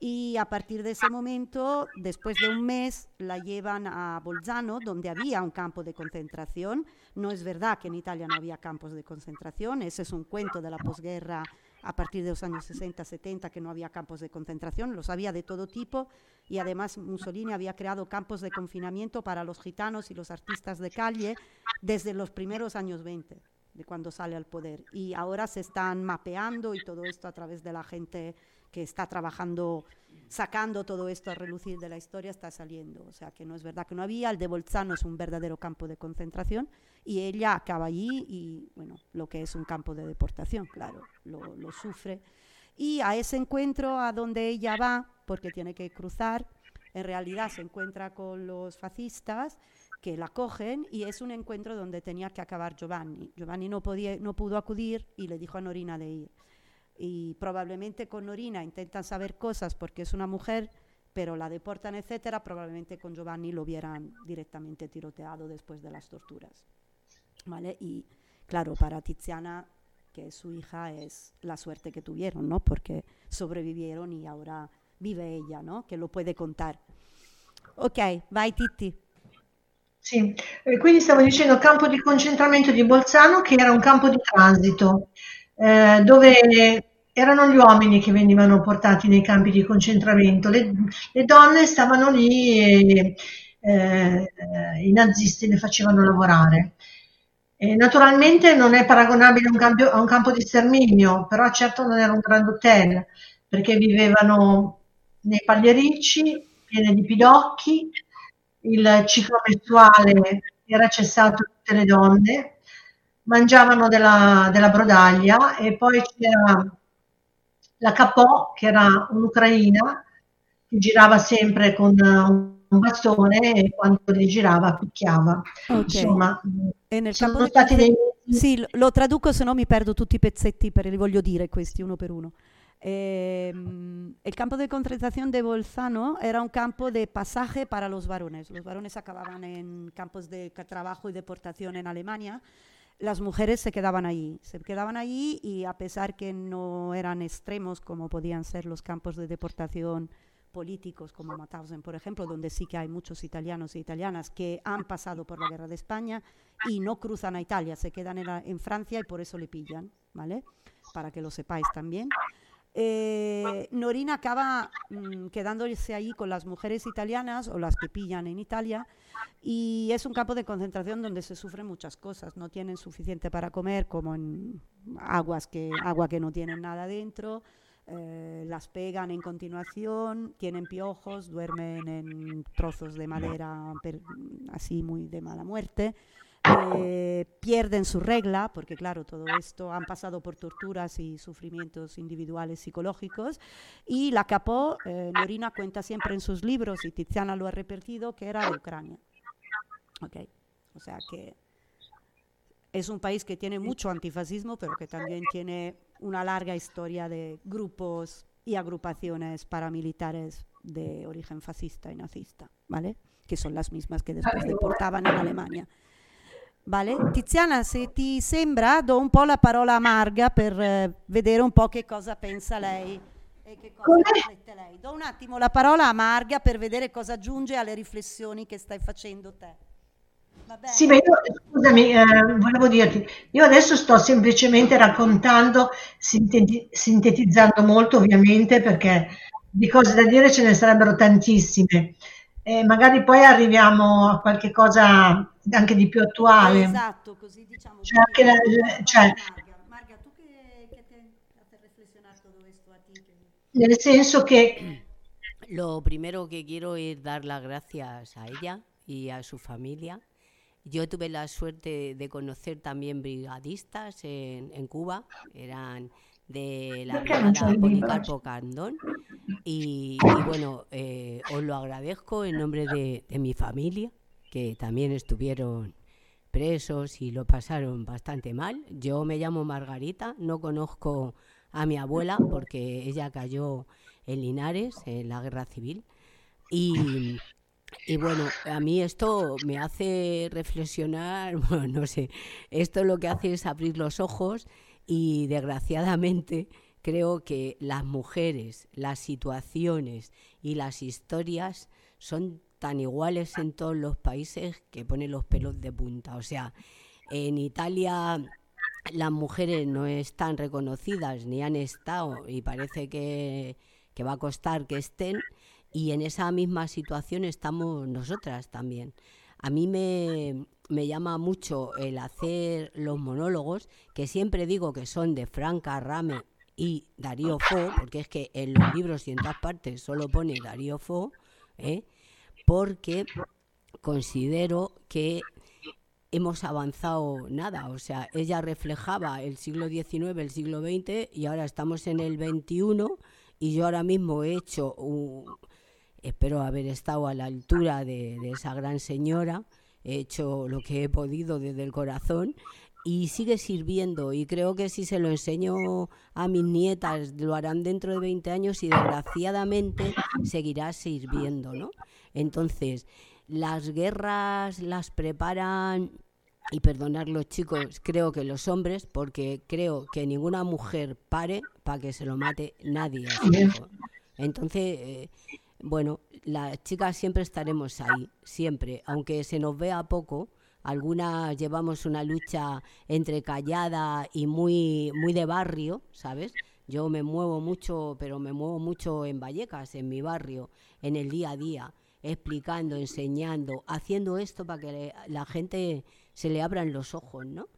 [SPEAKER 2] Y a partir de ese momento, después de un mes, la llevan a Bolzano, donde había un campo de concentración. No es verdad que en Italia no había campos de concentración, ese es un cuento de la posguerra a partir de los años 60, 70, que no había campos de concentración, los había de todo tipo y además Mussolini había creado campos de confinamiento para los gitanos y los artistas de calle desde los primeros años 20 de cuando sale al poder. Y ahora se están mapeando y todo esto a través de la gente que está trabajando, sacando todo esto a relucir de la historia, está saliendo. O sea que no es verdad que no había. El de Bolzano es un verdadero campo de concentración y ella acaba allí y, bueno, lo que es un campo de deportación, claro, lo, lo sufre. Y a ese encuentro a donde ella va, porque tiene que cruzar, en realidad se encuentra con los fascistas que la cogen y es un encuentro donde tenía que acabar Giovanni. Giovanni no, podía, no pudo acudir y le dijo a Norina de ir. Y probablemente con Norina intentan saber cosas porque es una mujer, pero la deportan, etcétera. Probablemente con Giovanni lo hubieran directamente tiroteado después de las torturas. ¿Vale? Y claro, para Tiziana, que es su hija, es la suerte que tuvieron, ¿no? Porque sobrevivieron y ahora vive ella, ¿no? Che lo puede contar. Ok, vai Titti.
[SPEAKER 1] Sì, e quindi stavo dicendo campo di concentramento di Bolzano che era un campo di transito eh, dove erano gli uomini che venivano portati nei campi di concentramento, le, le donne stavano lì e eh, i nazisti le facevano lavorare. E naturalmente non è paragonabile a un, cambio, a un, campo di sterminio, però certo non era un grand hotel, perché vivevano nei pagliericci, pieni di pidocchi, il ciclo mestruale era cessato tutte le donne, mangiavano della, della brodaglia e poi c'era la Capò, che era un'ucraina, che girava sempre con un bastone e quando li girava picchiava.
[SPEAKER 2] Okay. Insomma, e nel sono campo stati dei... Sì, lo traduco, se no mi perdo tutti i pezzetti, per, li voglio dire questi uno per uno. Eh, el campo de concentración de Bolzano era un campo de pasaje para los varones. Los varones acababan en campos de trabajo y deportación en Alemania. Las mujeres se quedaban allí, se quedaban allí y a pesar que no eran extremos como podían ser los campos de deportación políticos como Mauthausen, por ejemplo, donde sí que hay muchos italianos e italianas que han pasado por la guerra de España y no cruzan a Italia, se quedan en, en Francia y por eso le pillan, ¿vale? Para que lo sepáis también. Eh, Norina acaba mmm, quedándose ahí con las mujeres italianas o las que pillan en Italia y es un campo de concentración donde se sufren muchas cosas. No tienen suficiente para comer, como en aguas que, agua que no tienen nada dentro. Eh, las pegan en continuación, tienen piojos, duermen en trozos de madera así muy de mala muerte. Eh, pierden su regla, porque claro, todo esto han pasado por torturas y sufrimientos individuales psicológicos, y la Capó, eh, Norina cuenta siempre en sus libros, y Tiziana lo ha repetido, que era de Ucrania. Okay. O sea que es un país que tiene mucho antifascismo, pero que también tiene una larga historia de grupos y agrupaciones paramilitares de origen fascista y nazista, ¿vale? Que son las mismas che después deportaban in Alemania. Vale? Tiziana, se ti sembra, do un po' la parola a Marga per eh, vedere un po' che cosa pensa lei e che cosa riflette lei. Do un attimo la parola a Marga per vedere cosa aggiunge alle riflessioni che stai facendo te.
[SPEAKER 1] Sì, ma io, scusami, eh, volevo dirti, io adesso sto semplicemente raccontando, sinteti- sintetizzando molto ovviamente perché di cose da dire ce ne sarebbero tantissime e magari poi arriviamo a qualche cosa anche di più attuale.
[SPEAKER 2] Esatto, così diciamo.
[SPEAKER 1] Cioè, anche la, cioè, Marga.
[SPEAKER 2] Tu che, che te has reflexionado todo esto a ti?
[SPEAKER 1] Nel senso che...
[SPEAKER 3] Lo primero que quiero es dar las gracias a ella y a su familia. Yo tuve la suerte de conocer también brigadistas en, en Cuba, eran de la brigada Policarpo Candón. Y, y bueno, eh, os lo agradezco en nombre de, de, mi familia, que también estuvieron presos y lo pasaron bastante mal. Yo me llamo Margarita, no conozco a mi abuela porque ella cayó en Linares en la guerra civil. Y, y bueno, a mí esto me hace reflexionar, [laughs] bueno, no sé, esto lo que hace es abrir los ojos y desgraciadamente creo que las mujeres, las situaciones y las historias son tan iguales en todos los países que ponen los pelos de punta. O sea, en Italia las mujeres no están reconocidas ni han estado y parece que, que va a costar que estén y en esa misma situación estamos nosotras también. A mí me, me llama mucho el hacer los monólogos, que siempre digo que son de Franca Rame y Darío Fo, porque es que en los libros y en todas partes solo pone Darío Fo, ¿eh? porque considero que hemos avanzado nada. O sea, ella reflejaba el siglo XIX, el siglo XX y ahora estamos en el XXI y yo ahora mismo he hecho, un, espero haber estado a la altura de, de esa gran señora, he hecho lo que he podido desde el corazón y sigue sirviendo y creo que si se lo enseño a mis nietas lo harán dentro de 20 años y desgraciadamente seguirá sirviendo, ¿no? Entonces, las guerras las preparan y perdonar los chicos, creo que los hombres, porque creo que ninguna mujer pare para que se lo mate nadie. Entonces, eh, bueno, las chicas siempre estaremos ahí, siempre, aunque se nos vea poco, algunas llevamos una lucha entre callada y muy, muy de barrio, ¿sabes? Yo me muevo mucho, pero me muevo mucho en Vallecas, en mi barrio, en el día a día. explicando, enseñando, haciendo esto para que la gente se le abran los ojos, ¿no?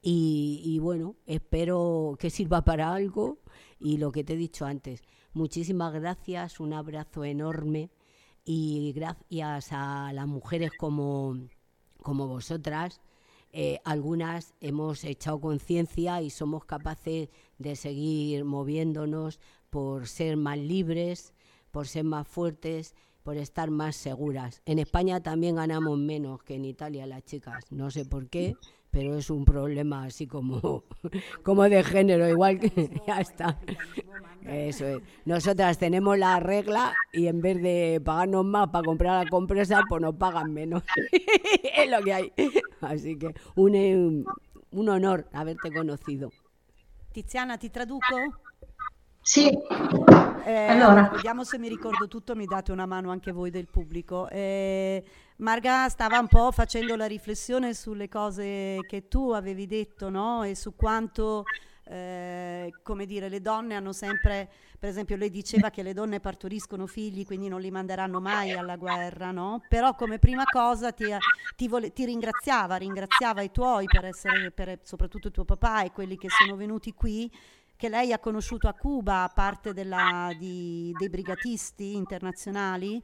[SPEAKER 3] Y, bueno, espero que sirva para algo y lo que te he dicho antes, muchísimas gracias, un abrazo enorme y gracias a las mujeres como, como vosotras, eh, algunas hemos echado conciencia y somos capaces de seguir moviéndonos por ser más libres, por ser más fuertes, por estar más seguras. En España también ganamos menos que en Italia las chicas, no sé por qué, pero es un problema así como, [laughs] como de género, igual que [laughs] ya está. Eso es. Nosotras tenemos la regla y en vez de pagarnos más para comprar la compresa, pues nos pagan menos. [laughs] es lo que hay. Así que un, un honor haberte conocido.
[SPEAKER 2] Tiziana, ti traduco?
[SPEAKER 1] Sì.
[SPEAKER 2] Eh, allora. Vediamo se mi ricordo tutto, mi date una mano anche voi del pubblico. Eh, Marga stava un po' facendo la riflessione sulle cose che tu avevi detto, no? E su quanto, eh, come dire, le donne hanno sempre, per esempio lei diceva che le donne partoriscono figli, quindi non li manderanno mai alla guerra, no? Però come prima cosa ti, ti, vole, ti ringraziava, ringraziava i tuoi per essere, per, soprattutto tuo papà e quelli che sono venuti qui che lei ha conosciuto a Cuba, parte della, di, dei brigatisti internazionali,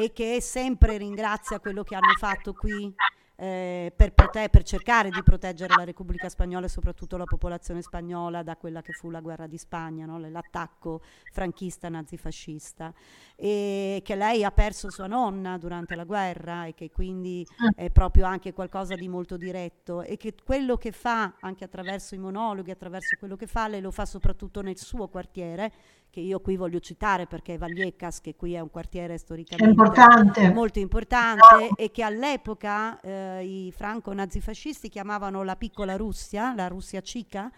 [SPEAKER 2] e che sempre ringrazia quello che hanno fatto qui eh, per, prote- per, cercare di proteggere la Repubblica Spagnola e soprattutto la popolazione spagnola da quella che fu la guerra di Spagna, no? l'attacco franchista nazifascista e che lei ha perso sua nonna durante la guerra e che quindi ah. è proprio anche qualcosa di molto diretto e che quello che fa anche attraverso i monologhi, attraverso quello che fa, lei lo fa soprattutto nel suo quartiere che io qui voglio citare perché Vallecas, che qui è un quartiere storicamente
[SPEAKER 1] importante.
[SPEAKER 2] molto importante e che all'epoca eh, i franco-nazifascisti chiamavano la piccola Russia, la Russia cica,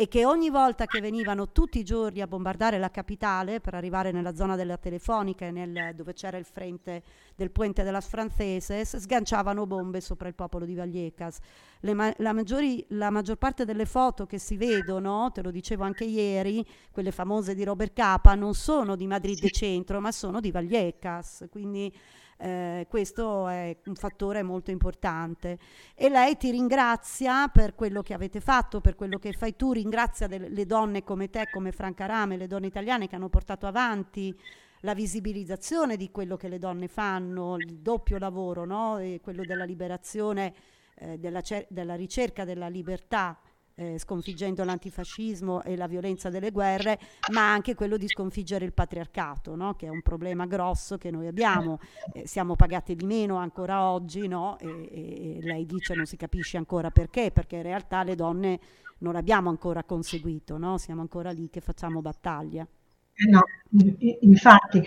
[SPEAKER 2] e che ogni volta che venivano tutti i giorni a bombardare la capitale per arrivare nella zona della telefonica nel, dove c'era il frente del Puente de las Franceses, sganciavano bombe sopra il popolo di Vallecas. Ma- la, maggiori, la, maggior parte delle foto che si vedono, te lo dicevo anche ieri, quelle famose di Robert Capa, non sono di Madrid centro, ma sono di Vallecas. Quindi eh, questo è un fattore molto importante. E lei ti ringrazia per quello che avete fatto, per quello che fai tu, ringrazia delle, le donne come te, come Franca Rame, le donne italiane che hanno portato avanti la visibilizzazione di quello che le donne fanno, il doppio lavoro, no? quello della liberazione, eh, della, della ricerca della libertà eh, sconfiggendo l'antifascismo e la violenza delle guerre, ma anche quello di sconfiggere il patriarcato, no? che è un problema grosso che noi abbiamo. Eh, siamo pagate di meno ancora oggi, no? e, e, lei dice non si capisce ancora perché, perché in realtà le donne non l'abbiamo ancora conseguito, no? siamo ancora lì che facciamo battaglia.
[SPEAKER 1] Eh, no, infatti,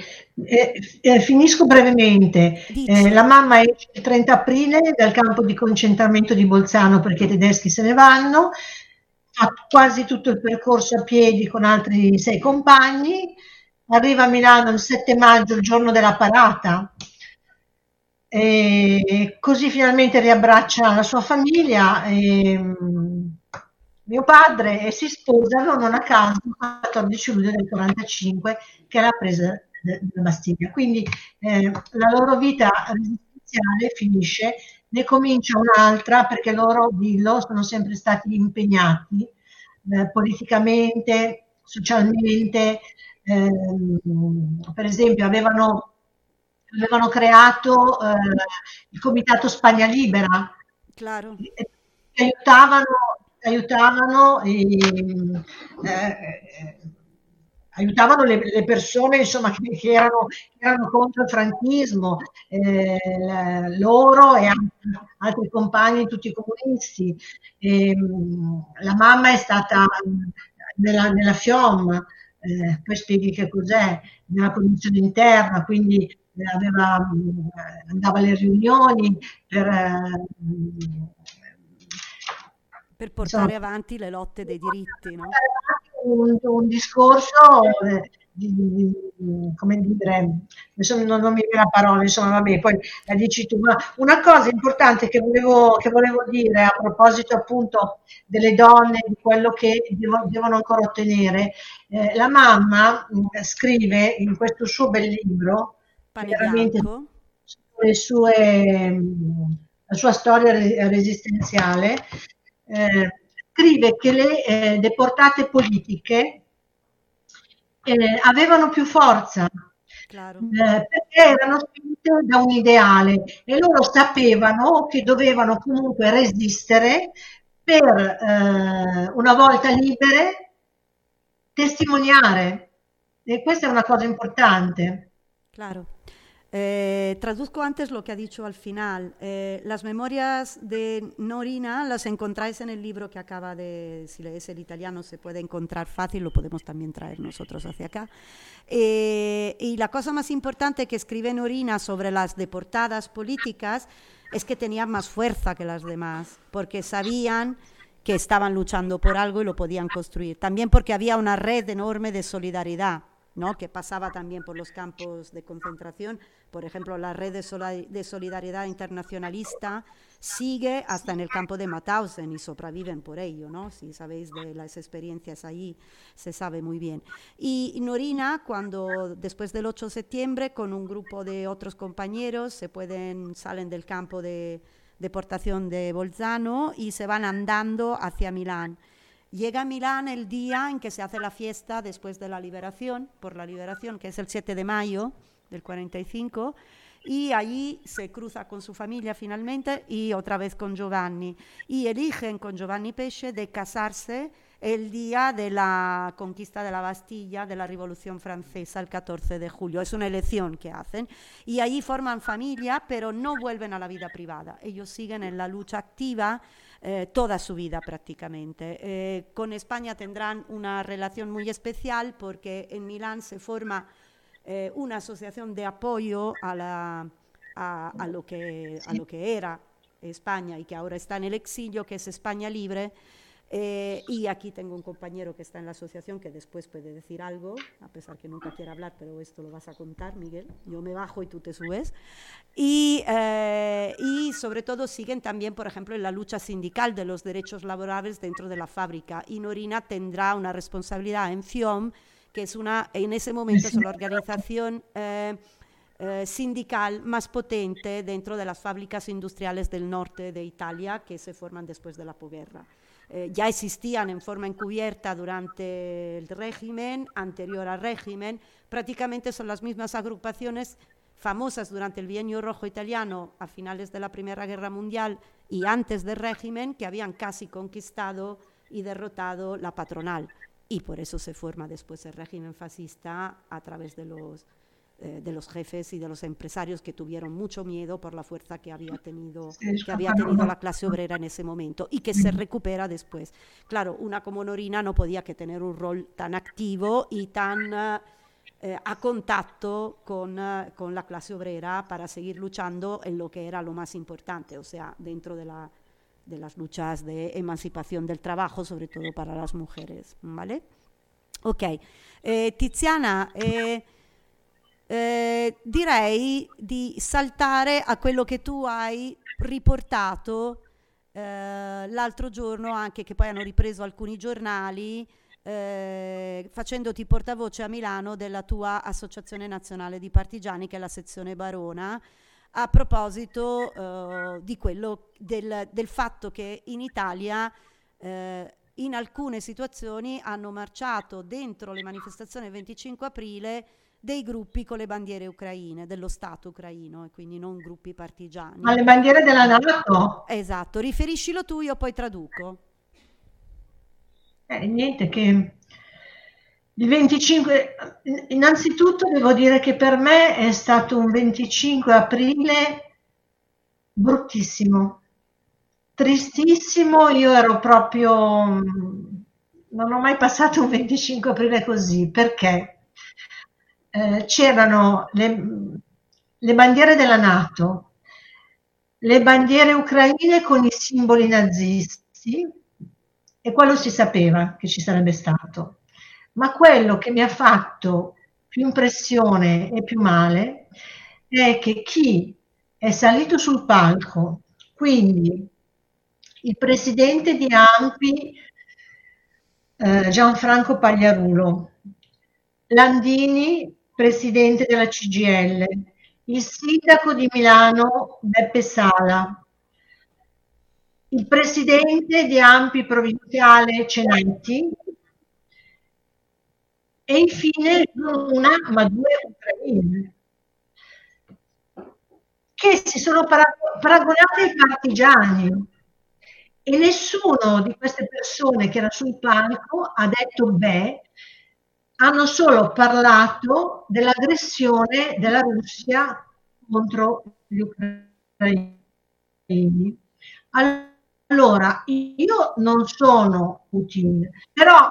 [SPEAKER 1] eh, eh, finisco brevemente. Eh, la mamma esce il 30 aprile dal campo di concentramento di Bolzano perché i tedeschi se ne vanno, fa quasi tutto il percorso a piedi con altri sei compagni, arriva a Milano il 7 maggio, il giorno della parata, e così finalmente riabbraccia la sua famiglia. E, mio padre e si sposano non a caso il 14 luglio del 45 che è la presa della Bastiglia. Quindi eh, la loro vita resistenziale finisce, ne comincia un'altra perché loro, dillo, sono sempre stati impegnati eh, politicamente, socialmente, eh, per esempio avevano, avevano creato eh, il Comitato Spagna Libera,
[SPEAKER 2] claro.
[SPEAKER 1] che aiutavano aiutavano, e, eh, aiutavano le, le, persone insomma, che, che, erano, che, erano, contro il franchismo, eh, loro e altri compagni, tutti i comunisti. E, la mamma è stata nella, nella FIOM, eh, poi spieghi che cos'è, nella commissione interna, quindi aveva, andava alle riunioni per
[SPEAKER 2] per portare Insomma, avanti le lotte dei diritti. No?
[SPEAKER 1] Un, un discorso eh, di, di, come dire, insomma, non, non mi viene la parola, insomma, vabbè, poi la dici tu, ma una cosa importante che volevo, che volevo dire a proposito appunto delle donne, di quello che devo, devono ancora ottenere, eh, la mamma mh, scrive in questo suo bel libro,
[SPEAKER 2] veramente,
[SPEAKER 1] sulle sue, la sua storia resistenziale, eh, scrive che le eh, deportate politiche eh, avevano più forza Claro. Eh, perché erano spinte da un ideale e loro sapevano che dovevano comunque resistere per, eh, una volta libere, testimoniare. E questa è una cosa importante.
[SPEAKER 2] Claro. Eh, traduzco antes lo que ha dicho al final. Eh, las memorias de Norina las encontráis en el libro que acaba de, si lees el italiano se puede encontrar fácil, lo podemos también traer nosotros hacia acá. Eh, y la cosa más importante que escribe Norina sobre las deportadas políticas es que tenían más fuerza que las demás, porque sabían que estaban luchando por algo y lo podían construir. También porque había una red enorme de solidaridad ¿no? que pasaba también por los campos de concentración. Por ejemplo, la red de, solidaridad internacionalista sigue hasta en el campo de Mauthausen y sobreviven por ello, ¿no? Si sabéis de las experiencias allí, se sabe muy bien. Y Norina, cuando después del 8 de septiembre, con un grupo de otros compañeros, se pueden, salen del campo de deportación de Bolzano y se van andando hacia Milán. Llega a Milán el día en que se hace la fiesta después de la liberación, por la liberación, que es el 7 de mayo del 45, y allí se cruza con su familia finalmente y otra vez con Giovanni. Y eligen con Giovanni Pesce de casarse el día de la conquista de la Bastilla, de la Revolución Francesa, el 14 de julio. Es una elección que hacen. Y allí forman familia, pero no vuelven a la vida privada. Ellos siguen en la lucha activa eh, toda su vida prácticamente. Eh, con España tendrán una relación muy especial porque en Milán se forma eh, una asociación de apoyo a, lo que era España y que ahora está en el exilio, que es España Libre eh, y aquí tengo un compañero que está en la asociación que después puede decir algo, a pesar que nunca quiera hablar, pero esto lo vas a contar, Miguel. Yo me bajo y tú te subes. Y, eh, y sobre todo siguen también, por ejemplo, en la lucha sindical de los derechos laborales dentro de la fábrica. Y Norina tendrá una responsabilidad en FIOM, que es una, en ese momento es una organización... Eh, sindical más potente dentro de las fábricas industriales del norte de Italia que se forman después de la posguerra. Eh, ya existían en forma encubierta durante el régimen, anterior al régimen, prácticamente son las mismas agrupaciones famosas durante el bienio rojo italiano a finales de la Primera Guerra Mundial y antes del régimen que habían casi conquistado y derrotado la patronal. Y por eso se forma después el régimen fascista a través de los eh, de los jefes y de los empresarios que tuvieron mucho miedo por la fuerza que había tenido que había tenido la clase obrera en ese momento y que se recupera después. Claro, una como Norina no podía que tener un rol tan activo y tan eh, a contacto con, eh, con, la clase obrera para seguir luchando en lo que era lo más importante, o sea, dentro de, la, de las luchas de emancipación del trabajo, sobre todo para las mujeres. ¿Vale? Ok. Tiziana, eh, direi di saltare a quello che tu hai riportato eh, l'altro giorno, anche che poi hanno ripreso alcuni giornali, eh, facendoti portavoce a Milano della tua Associazione Nazionale di Partigiani, che è la sezione Barona, a proposito eh, di quello del, del, fatto che in Italia eh, in alcune situazioni hanno marciato dentro le manifestazioni del 25 aprile dei gruppi con le bandiere ucraine, dello Stato ucraino, e quindi non gruppi partigiani.
[SPEAKER 1] Ma le bandiere della NATO?
[SPEAKER 2] Esatto, riferiscilo tu, io poi traduco.
[SPEAKER 1] Eh, niente, che il 25, innanzitutto devo dire che per me è stato un 25 aprile bruttissimo, tristissimo, io ero proprio, non ho mai passato un 25 aprile così, perché? eh, c'erano le, le bandiere della Nato, le bandiere ucraine con i simboli nazisti e quello si sapeva che ci sarebbe stato. Ma quello che mi ha fatto più impressione e più male è che chi è salito sul palco, quindi il presidente di AMPI eh, Gianfranco Pagliarulo, Landini presidente della CGL, il sindaco di Milano Beppe Sala, il presidente di Ampi provinciale Cenetti e infine una, ma due ucraine che si sono paragonate ai partigiani e nessuno di queste persone che era sul palco ha detto beh, hanno solo parlato dell'aggressione della Russia contro gli ucraini. Allora, io non sono Putin, però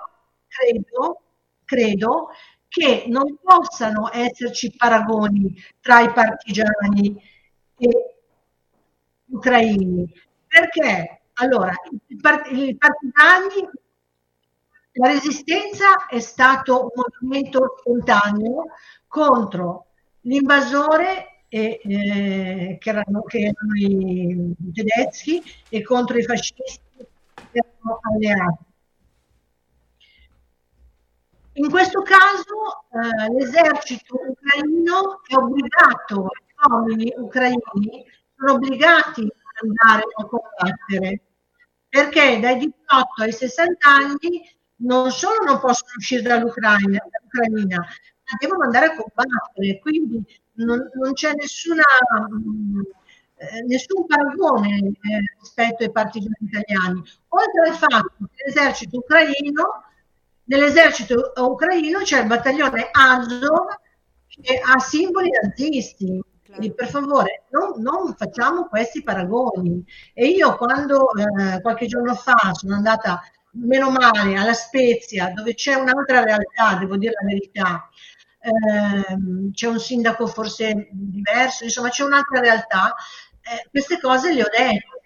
[SPEAKER 1] credo, credo che non possano esserci paragoni tra i partigiani e gli ucraini, perché allora i, partigiani, la resistenza è stato un movimento spontaneo contro l'invasore e, eh, che, erano, che, erano, i tedeschi e contro i fascisti che erano alleati. In questo caso eh, l'esercito ucraino è obbligato, gli uomini ucraini sono obbligati ad andare a combattere perché dai 18 ai 60 anni non solo non possono uscire dall'Ucraina, dall'Ucraina ma devono andare a combattere, quindi non, non c'è nessuna, eh, nessun paragone eh, rispetto ai partigiani italiani, oltre al fatto che l'esercito ucraino, nell'esercito ucraino c'è il battaglione Azov che ha simboli nazisti. Quindi per favore non, non, facciamo questi paragoni. E io quando eh, qualche giorno fa sono andata, meno male, alla Spezia, dove c'è un'altra realtà, devo dire la verità, ehm, c'è un sindaco forse diverso, insomma c'è un'altra realtà, eh, queste cose le ho dette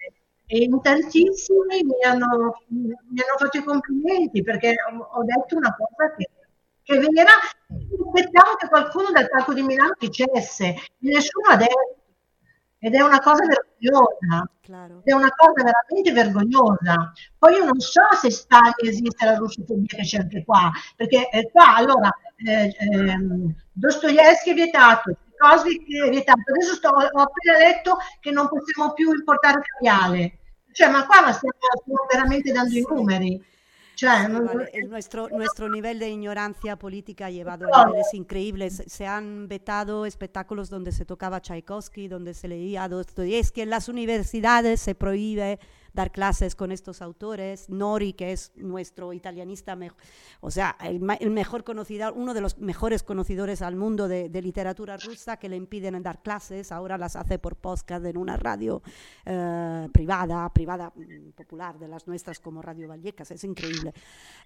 [SPEAKER 1] e in tantissimi mi hanno, mi hanno fatto i complimenti perché ho, ho detto una cosa che, che vera, aspettavo che qualcuno dal palco di Milano dicesse, nessuno ha detto ed è una cosa vergognosa, claro. è una cosa veramente vergognosa. Poi io non so se Stalin esiste la russofobia che c'è anche qua, perché eh, qua allora eh, eh, Dostoevsky è vietato, Cosby è vietato, adesso sto, ho appena letto che non possiamo più importare caviale, cioè ma qua stiamo, stiamo veramente dando i numeri.
[SPEAKER 2] Cioè, vale. nuestro, nuestro nivel de ignorancia política ha llevado a niveles increíbles. Se han vetado espectáculos donde se tocaba Tchaikovsky, donde se leía Dostoyevsky. En las universidades se prohíbe dar clases con estos autores. Nori, que es nuestro italianista, o sea, el, mejor conocido, uno de los mejores conocedores al mundo de, literatura rusa, que le impiden dar clases, ahora las hace por podcast en una radio eh, privada, privada mm, popular de las nuestras como Radio Vallecas, es increíble.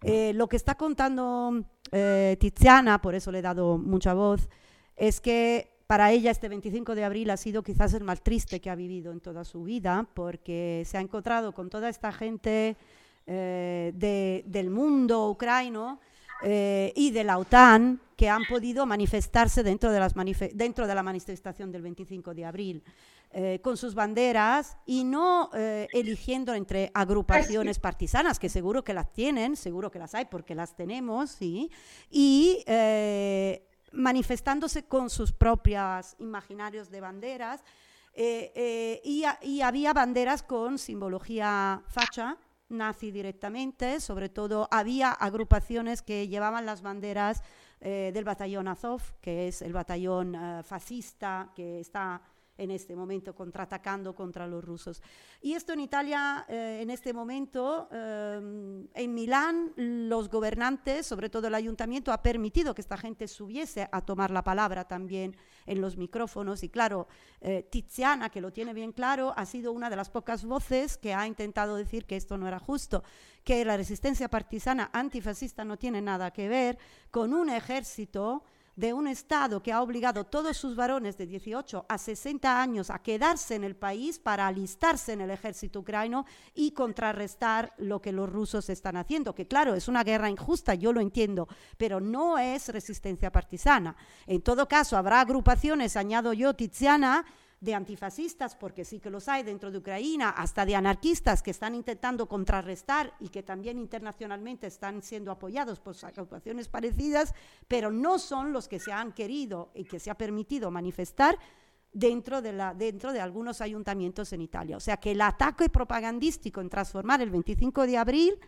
[SPEAKER 2] Eh, lo que está contando eh, Tiziana, por eso le he dado mucha voz, es que para ella este 25 de abril ha sido quizás el más triste que ha vivido en toda su vida, porque se ha encontrado con toda esta gente eh, del mundo ucraniano eh, y de la OTAN que han podido manifestarse dentro de, las dentro de la manifestación del 25 de abril. Eh, con sus banderas y no eligiendo entre agrupaciones partisanas, que seguro que las tienen, seguro que las hay porque las tenemos, ¿sí? y manifestándose con sus propios imaginarios de banderas eh, eh, y, había banderas con simbología facha, nazi directamente, sobre todo había agrupaciones que llevaban las banderas eh, del batallón Azov, que es el batallón fascista que está en este momento contraatacando contra los rusos. Y esto en Italia, eh, en este momento, eh, en Milán, los gobernantes, sobre todo el ayuntamiento, ha permitido que esta gente subiese a tomar la palabra también en los micrófonos. Y claro, eh, Tiziana, que lo tiene bien claro, ha sido una de las pocas voces que ha intentado decir que esto no era justo, que la resistencia partisana antifascista no tiene nada que ver con un ejército de un Estado que ha obligado a todos sus varones de 18 a 60 años a quedarse en el país para alistarse en el ejército ucraniano y contrarrestar lo que los rusos están haciendo, que claro, es una guerra injusta, yo lo entiendo, pero no es resistencia partisana. En todo caso, habrá agrupaciones, añado yo, Tiziana, de antifascistas, porque sí que los hay dentro de Ucrania, hasta de anarquistas que están intentando contrarrestar y que también internacionalmente están siendo apoyados por agrupaciones parecidas, pero no son los que se han querido y que se ha permitido manifestar dentro de, la, dentro de algunos ayuntamientos en Italia. O sea que el ataque propagandístico en transformar el 25 de abril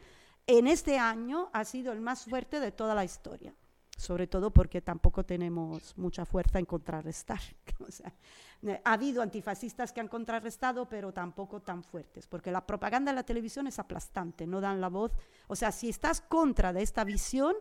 [SPEAKER 2] en este año ha sido el más fuerte de toda la historia, sobre todo porque tampoco tenemos mucha fuerza en contrarrestar. [laughs] Eh, ha habido antifascistas que han contrarrestado, pero tampoco tan fuertes, porque la propaganda de la televisión es aplastante, no dan la voz. O sea, si estás contra de esta visión,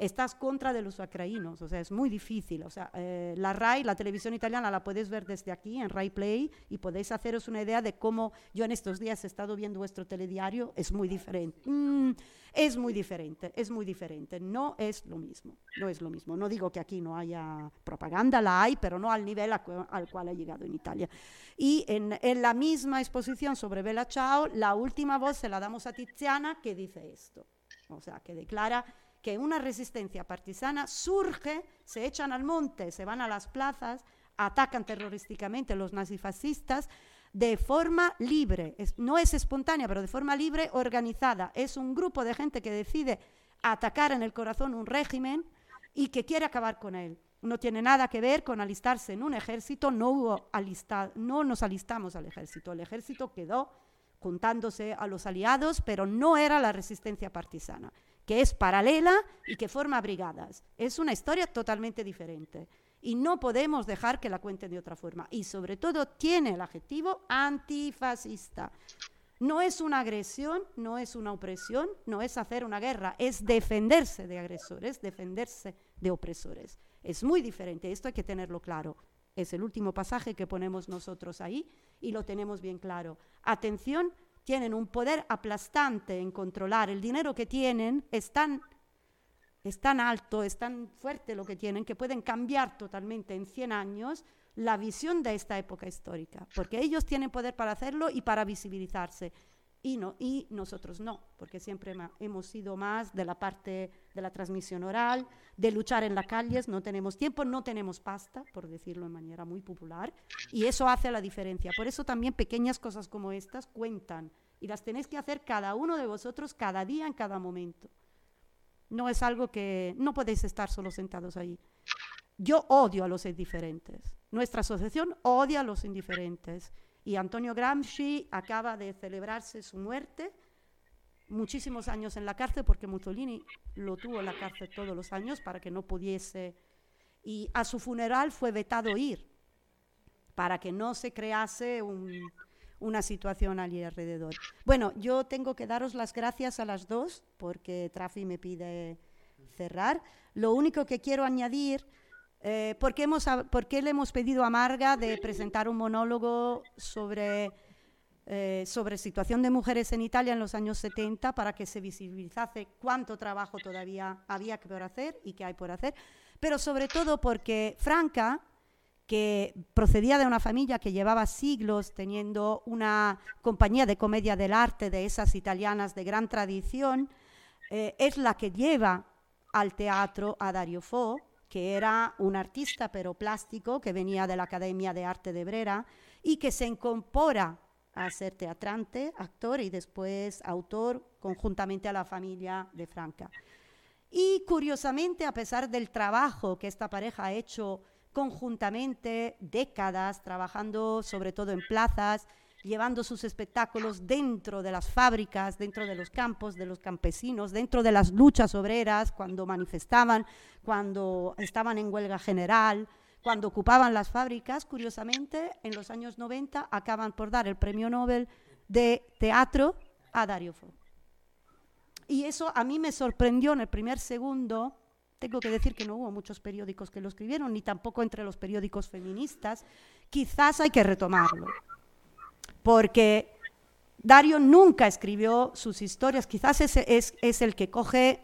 [SPEAKER 2] estás contra de los ucranianos, o sea, es muy difícil. O sea, eh, la RAI, la televisión italiana, la podéis ver desde aquí en RAI Play y podéis haceros una idea de cómo yo en estos días he estado viendo vuestro telediario, es muy diferente. Mm, es muy diferente, es muy diferente, no es lo mismo, no es lo mismo. No digo que aquí no haya propaganda, la hay, pero no al nivel al cual ha llegado en Italia. Y en, en la misma exposición sobre Bella Ciao, la última voz se la damos a Tiziana que dice esto, o sea, que declara que una resistencia partisana surge, se echan al monte, se van a las plazas, atacan terrorísticamente los nazifascistas de forma libre, no es espontánea, pero de forma libre, organizada. Es un grupo de gente que decide atacar en el corazón un régimen y que quiere acabar con él. No tiene nada que ver con alistarse en un ejército, no, hubo no nos alistamos al ejército, el ejército quedó juntándose a los aliados, pero no era la resistencia partisana que es paralela y que forma brigadas. Es una historia totalmente diferente y no podemos dejar que la cuenten de otra forma. Y sobre todo tiene el adjetivo antifascista. No es una agresión, no es una opresión, no es hacer una guerra, es defenderse de agresores, defenderse de opresores. Es muy diferente, esto hay que tenerlo claro. Es el último pasaje que ponemos nosotros ahí y lo tenemos bien claro. Atención tienen un poder aplastante en controlar. El dinero que tienen es tan, es tan alto, es tan fuerte lo que tienen, que pueden cambiar totalmente en 100 años la visión de esta época histórica, porque ellos tienen poder para hacerlo y para visibilizarse. Y, no, y nosotros no, porque siempre hemos sido más de la parte de la transmisión oral, de luchar en las calles, no tenemos tiempo, no tenemos pasta, por decirlo de manera muy popular, y eso hace la diferencia. Por eso también pequeñas cosas como estas cuentan, y las tenéis que hacer cada uno de vosotros cada día, en cada momento. No es algo que no podéis estar solo sentados ahí. Yo odio a los indiferentes. Nuestra asociación odia a los indiferentes. Y Antonio Gramsci acaba de celebrarse su muerte, muchísimos años en la cárcel, porque Mussolini lo tuvo en la cárcel todos los años para que no pudiese. Y a su funeral fue vetado ir, para que no se crease una situación allí alrededor. Bueno, yo tengo que daros las gracias a las dos, porque Trafi me pide cerrar. Lo único que quiero añadir eh, ¿por, qué hemos, le hemos pedido a Marga de presentar un monólogo sobre, eh, sobre situación de mujeres en Italia en los años 70 para que se visibilizase cuánto trabajo todavía había que por hacer y que hay por hacer? Pero sobre todo porque Franca, que procedía de una familia que llevaba siglos teniendo una compañía de comedia del arte de esas italianas de gran tradición, eh, es la que lleva al teatro a Dario Fo, que era un artista pero plástico que venía de la Academia de Arte de Brera y que se incorpora a ser teatrante, actor y después autor conjuntamente a la familia de Franca. Y curiosamente, a pesar del trabajo que esta pareja ha hecho conjuntamente, décadas, trabajando sobre todo en plazas, llevando sus espectáculos dentro de las fábricas, dentro de los campos, de los campesinos, dentro de las luchas obreras, cuando manifestaban, cuando estaban en huelga general, cuando ocupaban las fábricas, curiosamente, en los años 90 acaban por dar el premio Nobel de teatro a Dario Fo. Y eso a mí me sorprendió en el primer segundo. Tengo que decir que no hubo muchos periódicos que lo escribieron, ni tampoco entre los periódicos feministas. Quizás hay que retomarlo porque Dario nunca escribió sus historias, quizás ese es, el que coge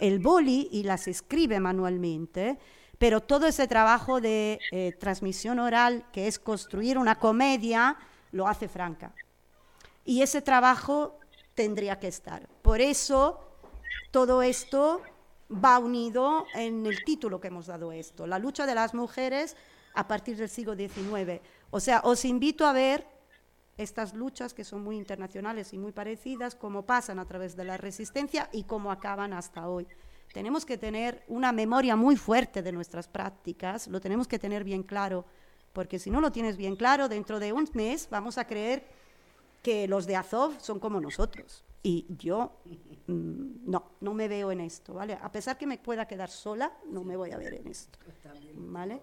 [SPEAKER 2] el boli y las escribe manualmente, pero todo ese trabajo de eh, transmisión oral, que es construir una comedia, lo hace Franca. Y ese trabajo tendría que estar. Por eso todo esto va unido en el título que hemos dado esto, la lucha de las mujeres a partir del siglo XIX. O sea, os invito a ver estas luchas que son muy internacionales y muy parecidas, cómo pasan a través de la resistencia y cómo acaban hasta hoy. Tenemos que tener una memoria muy fuerte de nuestras prácticas, lo tenemos que tener bien claro. porque si no lo tienes bien claro, dentro de un mes vamos a creer que los de Azov son como nosotros. Y yo mm, no, no me veo en esto, ¿vale? A pesar que me pueda quedar sola, no me voy a ver en esto, ¿vale?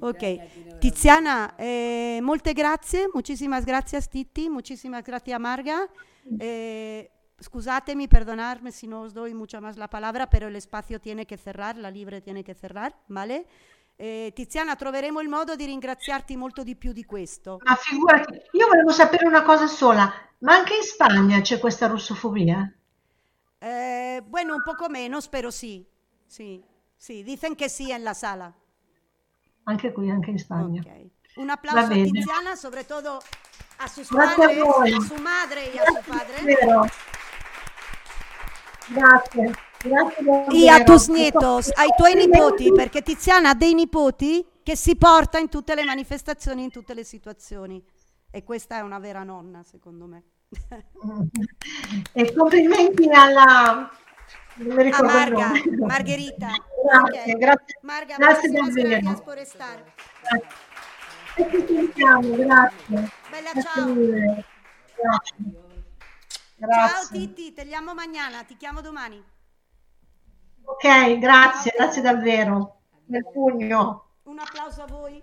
[SPEAKER 2] Ok, Tiziana, eh, molte grazie, muchísimas gracias Titi, muchísimas gracias Marga. Eh, scusatemi, perdonarme si no os doy mucha más la palabra, pero el espacio tiene que cerrar, la libre tiene che cerrar, ¿vale? Eh, Tiziana, troveremo il modo di ringraziarti molto di più di questo.
[SPEAKER 1] Ma figurati, io volevo sapere una cosa sola, ma anche in Spagna c'è questa russofobia?
[SPEAKER 2] Eh, bueno, un poco menos, pero sí, sí, sí, dicen que sí en la sala.
[SPEAKER 1] Anche qui, anche in Spagna.
[SPEAKER 2] Okay. Un applauso a Tiziana, soprattutto a sus padres, a, a, su madre y a su padre.
[SPEAKER 1] Grazie. Grazie
[SPEAKER 2] e a tus nietos, ai tuoi nipoti, perché Tiziana ha dei nipoti che si porta in tutte le manifestazioni, in tutte le situazioni. E questa è una vera nonna, secondo me. [laughs]
[SPEAKER 1] e complimenti alla
[SPEAKER 2] a Marga, Margherita.
[SPEAKER 1] Grazie, okay. grazie.
[SPEAKER 2] Marga,
[SPEAKER 1] grazie
[SPEAKER 2] davvero.
[SPEAKER 1] E ci sentiamo, grazie.
[SPEAKER 2] Bella,
[SPEAKER 1] grazie
[SPEAKER 2] ciao.
[SPEAKER 1] Grazie. Grazie.
[SPEAKER 2] Ciao Titti, te chiamo domani, ti chiamo domani.
[SPEAKER 1] Ok, grazie, grazie davvero. Nel pugno.
[SPEAKER 2] Un applauso a voi.